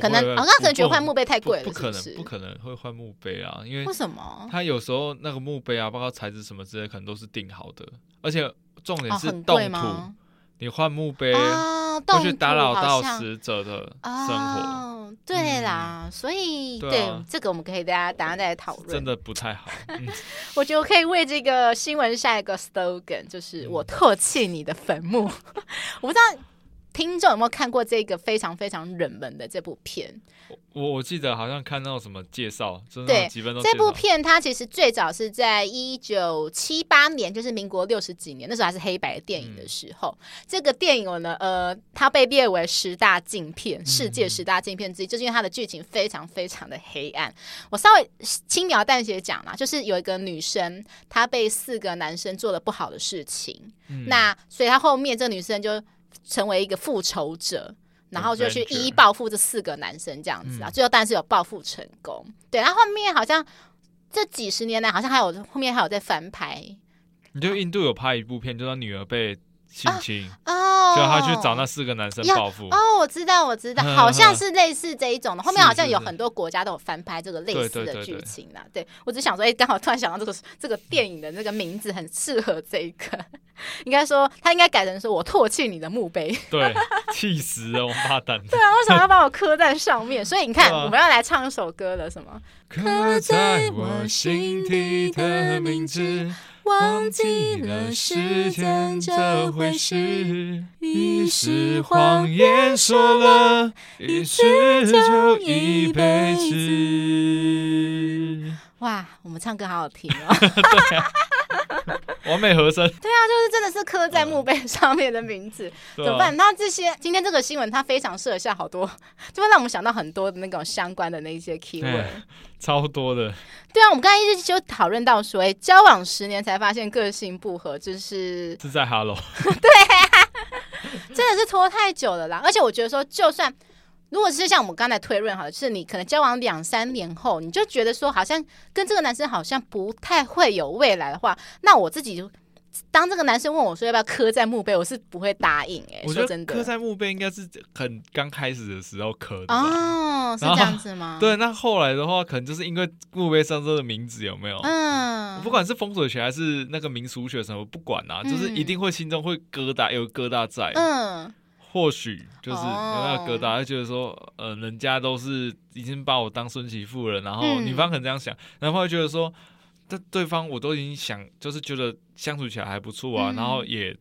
可能啊，那可能觉得换墓碑太贵了，不可能，不可能会换墓碑啊，因为为什么？他有时候那个墓碑啊，包括材质什么之类，可能都是定好的，而且重点是动土，你换墓碑会去打扰到死者的生活。哦，对啦，嗯、所以对，对、啊、这个我们可以大家等下再来讨论。真的不太好。嗯、我觉得我可以为这个新闻下一个 slogan，就是我唾弃你的坟墓。我不知道。听众有没有看过这个非常非常冷门的这部片？我我记得好像看到什么介绍，对，几分钟。这部片它其实最早是在一九七八年，就是民国六十几年，那时候还是黑白电影的时候。嗯、这个电影呢，呃，它被列为十大禁片，世界十大禁片之一，嗯、就是因为它的剧情非常非常的黑暗。我稍微轻描淡写讲啦，就是有一个女生，她被四个男生做了不好的事情，嗯、那所以她后面这个女生就。成为一个复仇者，然后就去一一报复这四个男生，这样子啊，嗯、最后但是有报复成功。对，然后后面好像这几十年来，好像还有后面还有在翻拍。你就印度有拍一部片，就他女儿被。性侵哦，就他去找那四个男生报复哦，我知道，我知道，好像是类似这一种的。后面好像有很多国家都有翻拍这个类似的剧情啦。对，我只想说，哎，刚好突然想到这个 这个电影的那个名字很适合这一个，应该说他应该改成说我唾弃你的墓碑。对，气死了，王八蛋。对啊，为什么要把我刻在上面？所以你看，我们要来唱一首歌了，什么？刻在我心底的名字。忘记了时间这回事，一时谎言说了一次就一辈子。哇，我们唱歌好好听哦！对啊，完美和声。对啊，就是真的是刻在墓碑上面的名字，怎么办？那这些今天这个新闻它非常适合下好多，就会让我们想到很多的那种相关的那些 keyword。超多的，对啊，我们刚才一直就讨论到说，哎，交往十年才发现个性不合，就是是在 Hello，对啊，真的是拖太久了啦。而且我觉得说，就算如果是像我们刚才推论好了，就是你可能交往两三年后，你就觉得说，好像跟这个男生好像不太会有未来的话，那我自己就。当这个男生问我说要不要刻在墓碑，我是不会答应哎、欸。我觉得刻在墓碑应该是很刚开始的时候刻的哦，是这样子吗？对，那后来的话，可能就是因为墓碑上这个名字有没有？嗯，不管是风水学还是那个民俗学什么，不管啊，嗯、就是一定会心中会疙瘩，有疙瘩在。嗯，或许就是有那个疙瘩，就觉得说，呃，人家都是已经把我当孙媳妇了，然后女方可能这样想，男方会觉得说。这对方我都已经想，就是觉得相处起来还不错啊，嗯、然后也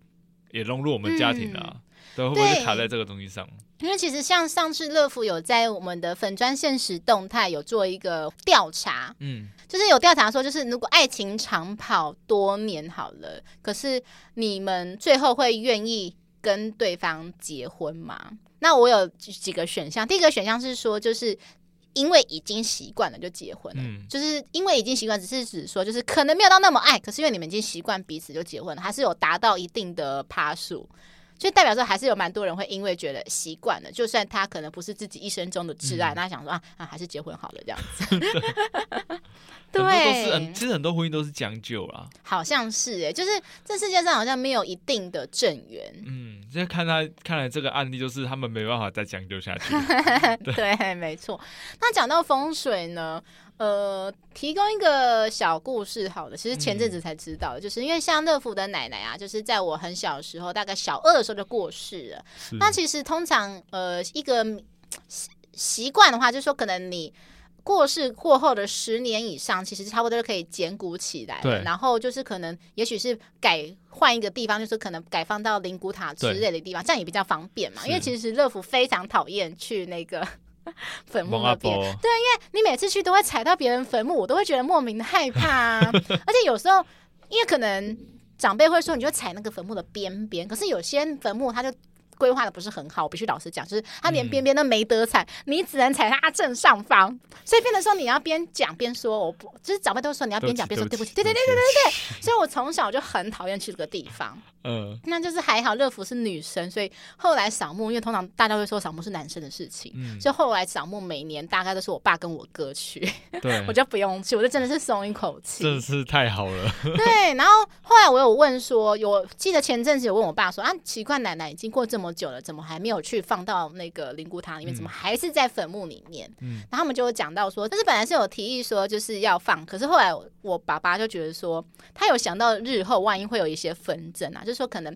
也融入我们家庭啊，对、嗯，会不会就卡在这个东西上？因为其实像上次乐福有在我们的粉砖现实动态有做一个调查，嗯，就是有调查说，就是如果爱情长跑多年好了，可是你们最后会愿意跟对方结婚吗？那我有几个选项，第一个选项是说，就是。因为已经习惯了就结婚了，嗯、就是因为已经习惯，只是指说就是可能没有到那么爱，可是因为你们已经习惯彼此就结婚了，还是有达到一定的趴数，就代表说还是有蛮多人会因为觉得习惯了，就算他可能不是自己一生中的挚爱，嗯、那想说啊啊还是结婚好了这样子。对，对，其实很多婚姻都是将就啦，好像是哎，就是这世界上好像没有一定的正缘。嗯，现在看他看来这个案例就是他们没办法再将就下去。对，对，没错。那讲到风水呢，呃，提供一个小故事好了。其实前阵子才知道，嗯、就是因为像乐福的奶奶啊，就是在我很小的时候，大概小二的时候就过世了。那其实通常呃一个习习惯的话，就是说可能你。过世过后的十年以上，其实差不多就可以捡骨起来。对，然后就是可能，也许是改换一个地方，就是可能改放到灵骨塔之类的地方，这样也比较方便嘛。因为其实乐福非常讨厌去那个 坟墓那边，对，因为你每次去都会踩到别人坟墓，我都会觉得莫名的害怕啊。而且有时候，因为可能长辈会说，你就踩那个坟墓的边边，可是有些坟墓它就。规划的不是很好，我必须老实讲，就是他连边边都没得踩，嗯、你只能踩他正上方，所以变得说你要边讲边说，我不，就是长辈都说你要边讲边说对不起，对对对对对对对，所以我从小就很讨厌去这个地方。嗯，那就是还好，乐福是女生，所以后来扫墓，因为通常大家会说扫墓是男生的事情，嗯，所以后来扫墓每年大概都是我爸跟我哥去，对，我就不用去，我就真的是松一口气，真的是太好了。对，然后后来我有问说，有记得前阵子有问我爸说啊，奇怪，奶奶已经过这么久了，怎么还没有去放到那个灵骨塔里面？嗯、怎么还是在坟墓里面？嗯，然后他们就讲到说，但是本来是有提议说就是要放，可是后来我，我爸爸就觉得说，他有想到日后万一会有一些纷争啊，就是说可能。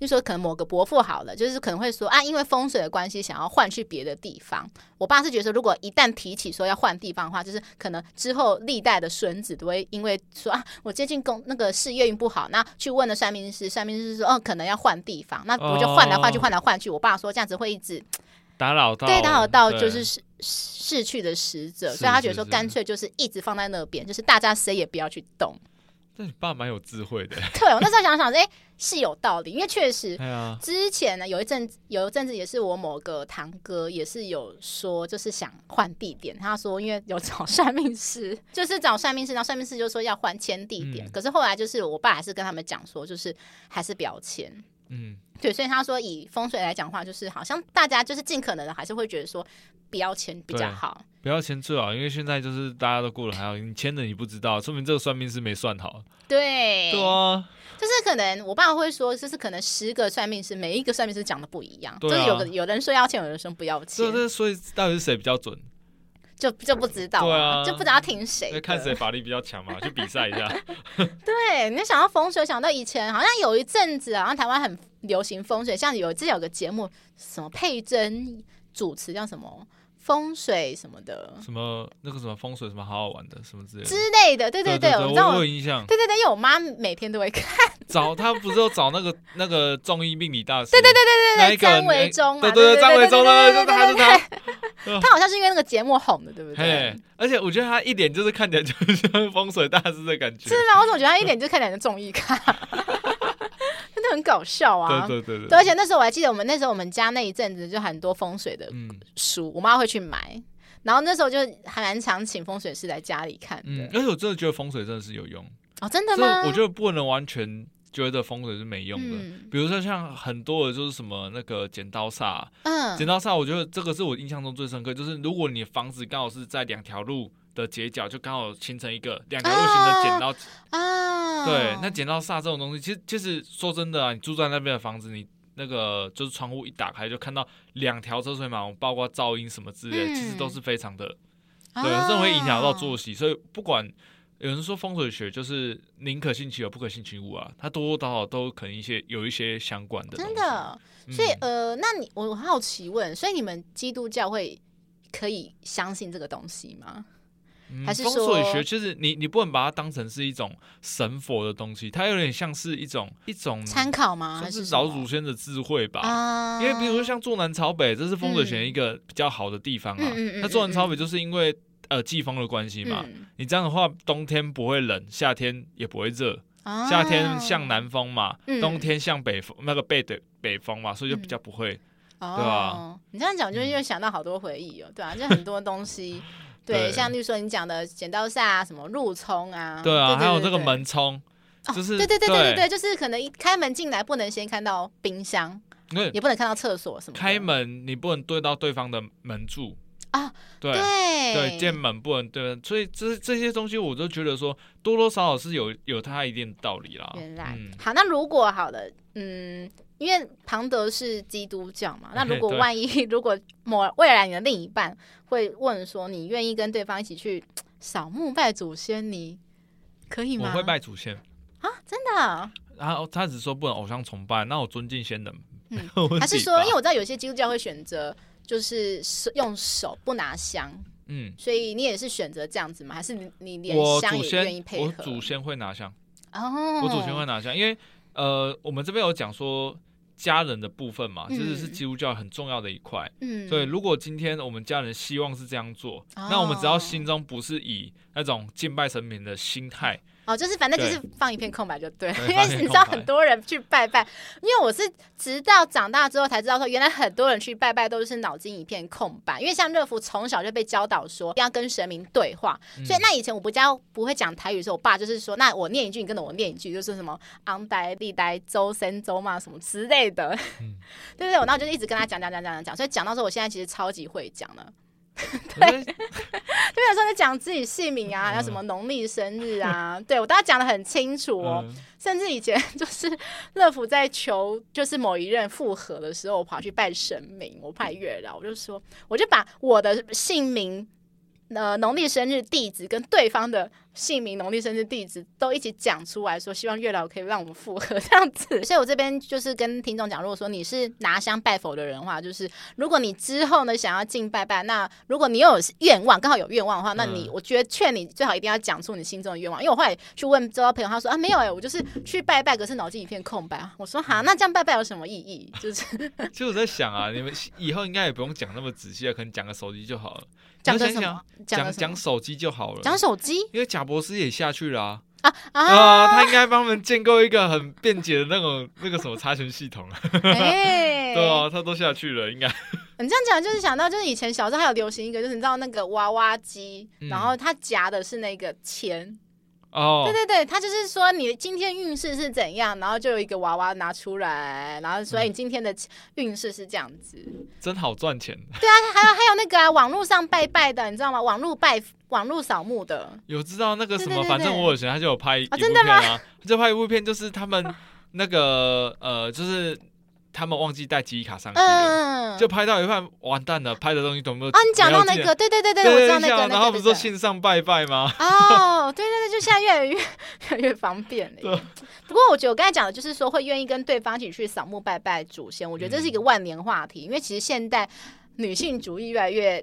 就说可能某个伯父好了，就是可能会说啊，因为风水的关系，想要换去别的地方。我爸是觉得说，如果一旦提起说要换地方的话，就是可能之后历代的孙子都会因为说啊，我接近公那个事业运不好，那去问了算命师，算命师说哦，可能要换地方，那我就换来换去，换来换去。我爸说这样子会一直打扰到，对，打扰到就是逝逝去的死者，所以他觉得说干脆就是一直放在那边，就是大家谁也不要去动。那你爸蛮有智慧的。对，我那时候想想说，哎、欸，是有道理，因为确实，之前呢有一阵有一阵子也是我某个堂哥也是有说，就是想换地点。他说，因为有找算命师，就是找算命师，然后算命师就说要换迁地点。嗯、可是后来就是我爸还是跟他们讲说，就是还是不要迁。嗯，对，所以他说以风水来讲话，就是好像大家就是尽可能的还是会觉得说。不要签比较好，不要签最好，因为现在就是大家都过得还好，你签的你不知道，说明这个算命师没算好。对，对啊，就是可能我爸会说，就是可能十个算命师，每一个算命师讲的不一样，啊、就是有的有人说要签，有人说不要签。对，所以到底是谁比较准？就就不知道，对啊，就不知道听谁，看谁法力比较强嘛，去比赛一下。对，你想到风水，想到以前好像有一阵子，好像台湾很流行风水，像有之前有个节目，什么佩珍主持叫什么？风水什么的，什么那个什么风水什么好好玩的什么之类的之类的，对对对，我我有印象，对对对，因为我妈每天都会看。找他不是都找那个那个中医命理大师？对对对对对对，张维忠，对对对张维忠的，就是他是他。他好像是因为那个节目红的，对不对？而且我觉得他一脸就是看起来就像风水大师的感觉。是吗？我总觉得他一脸就看起来像综艺咖？很搞笑啊！对对对而且那时候我还记得，我们那时候我们家那一阵子就很多风水的书，我妈会去买，然后那时候就还蛮常请风水师来家里看的。嗯，而且我真的觉得风水真的是有用哦，真的吗？我觉得不能完全觉得风水是没用的。嗯、比如说像很多的就是什么那个剪刀煞，嗯，剪刀煞，我觉得这个是我印象中最深刻，就是如果你房子刚好是在两条路的街角，就刚好形成一个两条路形的剪刀啊，对，那剪刀煞这种东西，其实其实说真的啊，你住在那边的房子，你那个就是窗户一打开就看到两条车水马龙，包括噪音什么之类其实都是非常的，对，这会影响到作息。所以不管有人说风水学就是宁可信其有，不可信其无啊，它多多少少都可能一些有一些相关的。真的，所以、嗯、呃，那你我好奇问，所以你们基督教会可以相信这个东西吗？还是说风水学，其实你你不能把它当成是一种神佛的东西，它有点像是一种一种参考吗？还是老祖先的智慧吧？因为比如说像坐南朝北，这是风水学一个比较好的地方啊。那坐南朝北就是因为呃季风的关系嘛。你这样的话，冬天不会冷，夏天也不会热。夏天向南风嘛，冬天向北风，那个背的北风嘛，所以就比较不会，对吧？你这样讲，就又想到好多回忆哦，对啊，就很多东西。对，像例如说你讲的剪刀煞啊，什么入冲啊，对啊，还有这个门冲，就是对对对对对对，就是可能一开门进来不能先看到冰箱，也不能看到厕所什么。开门你不能对到对方的门柱啊，对对，进门不能对，所以这这些东西我都觉得说多多少少是有有它一定的道理啦。原来好，那如果好了，嗯。因为庞德是基督教嘛，那如果万一 如果某未来你的另一半会问说，你愿意跟对方一起去扫墓拜祖先，你可以吗？我会拜祖先啊，真的。然后他只说不能偶像崇拜，那我尊敬先人。嗯，还是说，因为我知道有些基督教会选择就是用手不拿香，嗯，所以你也是选择这样子吗？还是你你连香也愿意配合？我祖先会拿香哦，我祖先会拿香，因为呃，我们这边有讲说。家人的部分嘛，其实是基督教很重要的一块。嗯，所以如果今天我们家人希望是这样做，哦、那我们只要心中不是以那种敬拜神明的心态。哦，就是反正就是放一片空白就对，对因为你知道很多人去拜拜，因为我是直到长大之后才知道说，原来很多人去拜拜都是脑筋一片空白。因为像乐福从小就被教导说要跟神明对话，嗯、所以那以前我不教不会讲台语的时候，我爸就是说，那我念一句，你跟着我念一句，就是什么 昂呆立呆周生周嘛什么之类的，嗯、对不对？我然后就一直跟他讲讲讲讲讲，所以讲到说我现在其实超级会讲了。对，就有时候你讲自己姓名啊，还有什么农历生日啊，对我大家讲的很清楚哦。甚至以前就是 乐福在求，就是某一任复合的时候，我跑去拜神明，我拜月老，我就说，我就把我的姓名、呃农历生日、地址跟对方的姓名、农历生日、地址都一起讲出来说，希望月老可以让我们复合这样子。所以我这边就是跟听众讲，如果说你是拿香拜佛的人的话，就是如果你之后呢想要进拜拜，那如果你又有愿望，刚好有愿望的话，那你、嗯、我觉得劝你最好一定要讲出你心中的愿望。因为我后来去问周遭朋友，他说啊没有哎、欸，我就是去拜拜，可是脑筋一片空白。我说好，那这样拜拜有什么意义？就是，其实我在想啊，你们以后应该也不用讲那么仔细啊，可能讲个手机就好了。讲个什么？讲讲手机就好了。讲手机，因为贾博士也下去了啊啊，啊！他应该帮我们建构一个很便捷的那种那个什么查询系统了。欸、对啊，他都下去了，应该。你这样讲就是想到，就是以前小时候还有流行一个，就是你知道那个娃娃机，嗯、然后它夹的是那个钱。哦，对对对，他就是说你今天运势是怎样，然后就有一个娃娃拿出来，然后所以你今天的运势是这样子，真好赚钱。对啊，还有还有那个啊，网络上拜拜的，你知道吗？网络拜网络扫墓的，有知道那个什么？对对对对，反正我以前他就有拍一部片啊，真的吗？就拍一部片，就是他们那个呃，就是。他们忘记带记忆卡上去了，就拍到一半完蛋了，拍的东西都没有。啊，你讲到那个，对对对对，我知道那个。然后不是说线上拜拜吗？哦，对对对，就现在越来越越来越方便了。不过我觉得我刚才讲的就是说，会愿意跟对方一起去扫墓拜拜祖先，我觉得这是一个万年话题，因为其实现代女性主义越来越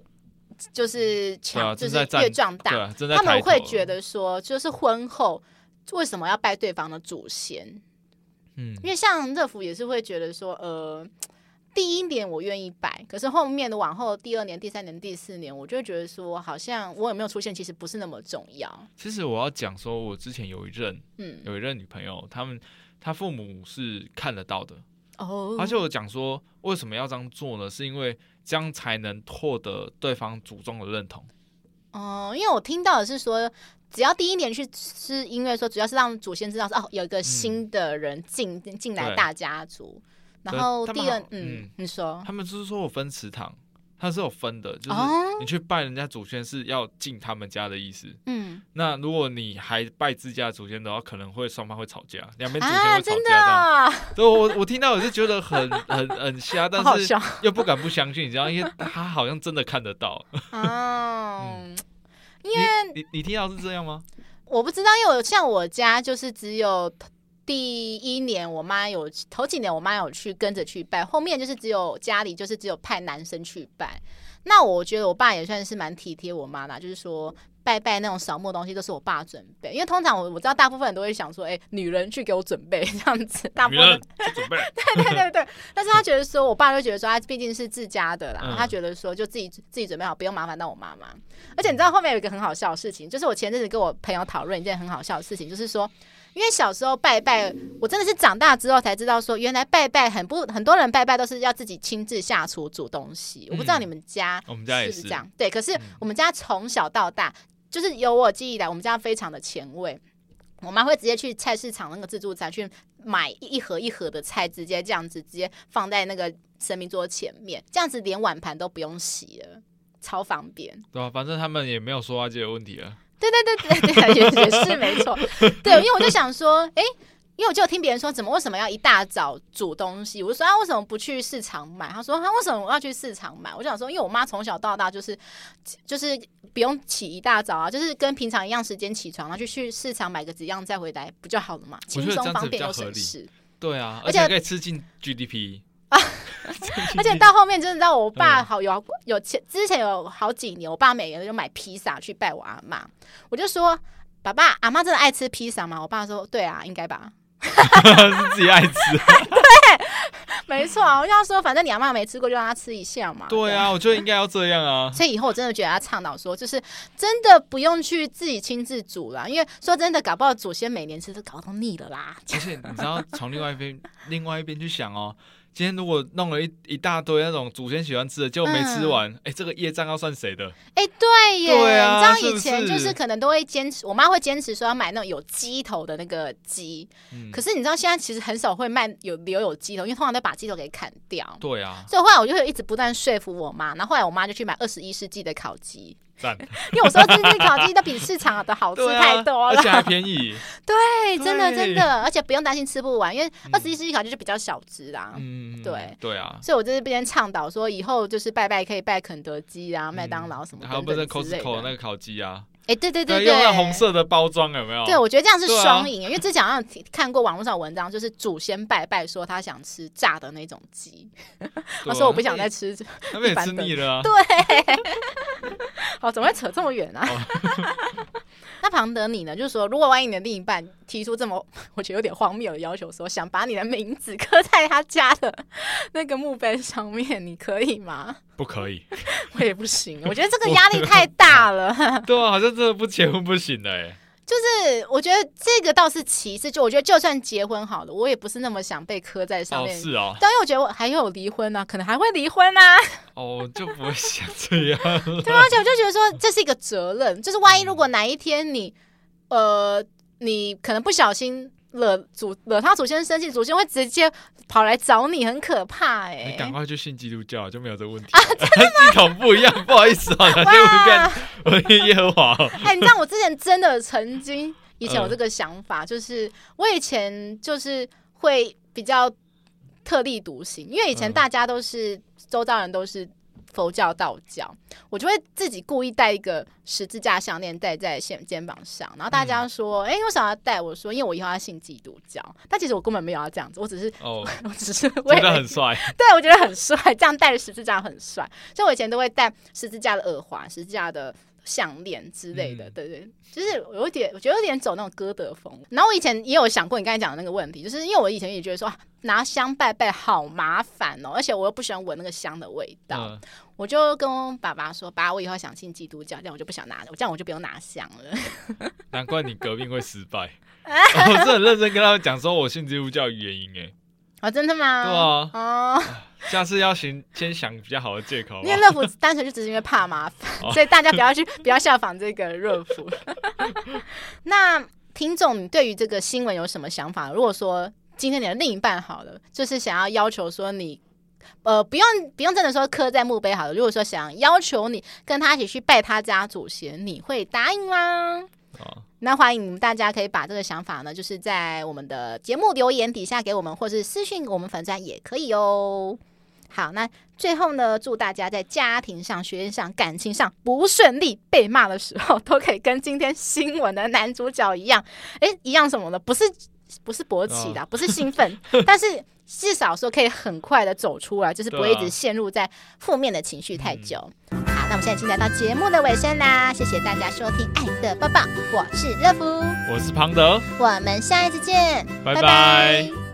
就是强，就是越壮大。他们会觉得说，就是婚后为什么要拜对方的祖先？嗯，因为像乐福也是会觉得说，呃，第一年我愿意拜，可是后面的往后第二年、第三年、第四年，我就会觉得说，好像我有没有出现，其实不是那么重要。其实我要讲说，我之前有一任，嗯，有一任女朋友，他们他父母是看得到的哦，而且我讲说，为什么要这样做呢？是因为这样才能获得对方祖宗的认同。哦，因为我听到的是说。只要第一年去是因为说，主要是让祖先知道说哦，有一个新的人进进、嗯、来大家族。然后第二，嗯，嗯，你说他们就是说我分祠堂，他是有分的，就是你去拜人家祖先是要进他们家的意思。嗯，那如果你还拜自家祖先的话，可能会双方会吵架，两边祖先会吵架。真的啊？对，我我听到我是觉得很 很很瞎，但是又不敢不相信，你知道，因为他好像真的看得到。哦。嗯因为你你，你听到是这样吗？我不知道，因为我像我家就是只有第一年我妈有头几年我妈有去跟着去拜，后面就是只有家里就是只有派男生去拜。那我觉得我爸也算是蛮体贴我妈的，就是说。拜拜那种扫墓东西都是我爸准备，因为通常我我知道大部分人都会想说，哎、欸，女人去给我准备 这样子，大部分准备，对对对对。但是他觉得说，我爸就觉得说，他毕竟是自家的啦，嗯、他觉得说就自己自己准备好，不用麻烦到我妈妈。而且你知道后面有一个很好笑的事情，就是我前阵子跟我朋友讨论一件很好笑的事情，就是说，因为小时候拜拜，我真的是长大之后才知道说，原来拜拜很不很多人拜拜都是要自己亲自下厨煮东西。我不知道你们家是不是这样？对，可是我们家从小到大。就是有我记忆以来，我们家非常的前卫。我妈会直接去菜市场那个自助餐去买一盒一盒的菜，直接这样子直接放在那个神明桌前面，这样子连碗盘都不用洗了，超方便。对啊，反正他们也没有说话这个问题啊。对对对对对，也也是没错。对，因为我就想说，哎、欸。因为我就听别人说，怎么为什么要一大早煮东西？我就说啊，为什么不去市场买？他说他、啊、为什么我要去市场买？我就想说，因为我妈从小到大就是就是不用起一大早啊，就是跟平常一样时间起床，然后就去市场买个几样再回来，不就好了嘛？轻松方便又省事。对啊，而且可以吃进 GDP 啊！而且到后面真的到我爸好有有前之前有好几年，我爸每年都买披萨去拜我阿妈。我就说，爸爸阿妈真的爱吃披萨吗？我爸说，对啊，应该吧。是自己爱吃，对，没错。我就要说，反正你阿妈没吃过，就让她吃一下嘛。对啊，我觉得应该要这样啊。所以以后我真的觉得他倡导说，就是真的不用去自己亲自煮了，因为说真的，搞不好祖先每年吃都搞到腻了啦。而且你知道，从另外一边，另外一边去想哦。今天如果弄了一一大堆那种祖先喜欢吃的，结果没吃完，哎、嗯欸，这个业障要算谁的？哎、欸，对耶，对啊，你知道以前就是可能都会坚持，我妈会坚持说要买那种有鸡头的那个鸡，嗯、可是你知道现在其实很少会卖有留有鸡头，因为通常都把鸡头给砍掉。对啊，所以后来我就会一直不断说服我妈，然后后来我妈就去买二十一世纪的烤鸡。因为我说自己烤鸡都比市场的好吃太多了，而且还便宜。对，真的真的，而且不用担心吃不完，因为二十一世纪烤鸡就比较小只啦。嗯，对对啊。所以我在这边倡导说，以后就是拜拜可以拜肯德基啊、麦当劳什么的。还有不是 Costco 那个烤鸡啊？哎，对对对对，用那红色的包装有没有？对，我觉得这样是双赢，因为之前好像看过网络上文章，就是祖先拜拜说他想吃炸的那种鸡，他说我不想再吃，他被吃腻了。对，好，怎么会扯这么远啊？那庞德你呢？就是说，如果万一你的另一半提出这么我觉得有点荒谬的要求，说想把你的名字刻在他家的 那个墓碑上面，你可以吗？不可以，我也不行。我觉得这个压力太大了。对啊，好像真的不结婚不行的哎。就是我觉得这个倒是其次，就我觉得就算结婚好了，我也不是那么想被磕在上面。哦，是哦。但因为我觉得我还有离婚呢，啊，可能还会离婚啊。哦，就不会想这样。对啊，而且我就觉得说这是一个责任，就是万一如果哪一天你，呃，你可能不小心。惹祖惹他祖先生气，祖先会直接跑来找你，很可怕哎、欸！你赶快去信基督教，就没有这个问题啊！真的吗？系统不一样，不好意思啊，那就不干我念耶和华。哎、欸，你知道我之前真的曾经以前有这个想法，呃、就是我以前就是会比较特立独行，因为以前大家都是、呃、周遭人都是。佛教、道教，我就会自己故意带一个十字架项链戴在肩肩膀上，然后大家说：“哎、嗯，为什么要戴？”我说：“因为我以后要信基督教。”但其实我根本没有要这样子，我只是哦，我只是觉得很帅。对，我觉得很帅，这样戴着十字架很帅。所以我以前都会戴十字架的耳环、十字架的项链之类的。嗯、对对，就是有点，我觉得有点走那种歌德风。然后我以前也有想过你刚才讲的那个问题，就是因为我以前也觉得说拿香拜拜好麻烦哦，而且我又不喜欢闻那个香的味道。嗯我就跟我爸爸说：“爸，我以后想信基督教，这样我就不想拿了，我这样我就不用拿香了。”难怪你革命会失败。我是很认真跟他们讲说，我信基督教的原因哎。哦，真的吗？对啊。哦。下次要行，先想比较好的借口。因为乐福 单纯就只是因为怕麻烦，所以大家不要去，不要效仿这个乐福。那听众，你对于这个新闻有什么想法？如果说今天你的另一半好了，就是想要要求说你。呃，不用不用，真的说刻在墓碑好了。如果说想要求你跟他一起去拜他家祖先，你会答应吗？哦，那欢迎你们大家可以把这个想法呢，就是在我们的节目留言底下给我们，或是私信我们粉专也可以哦。好，那最后呢，祝大家在家庭上、学业上、感情上不顺利、被骂的时候，都可以跟今天新闻的男主角一样，诶，一样什么呢？不是不是勃起的，不是兴奋，哦、但是。至少说可以很快的走出来，就是不会一直陷入在负面的情绪太久。啊、好，那我们现在已经来到节目的尾声啦，谢谢大家收听《爱的抱抱》，我是乐福，我是庞德，我们下一次见，拜拜。拜拜。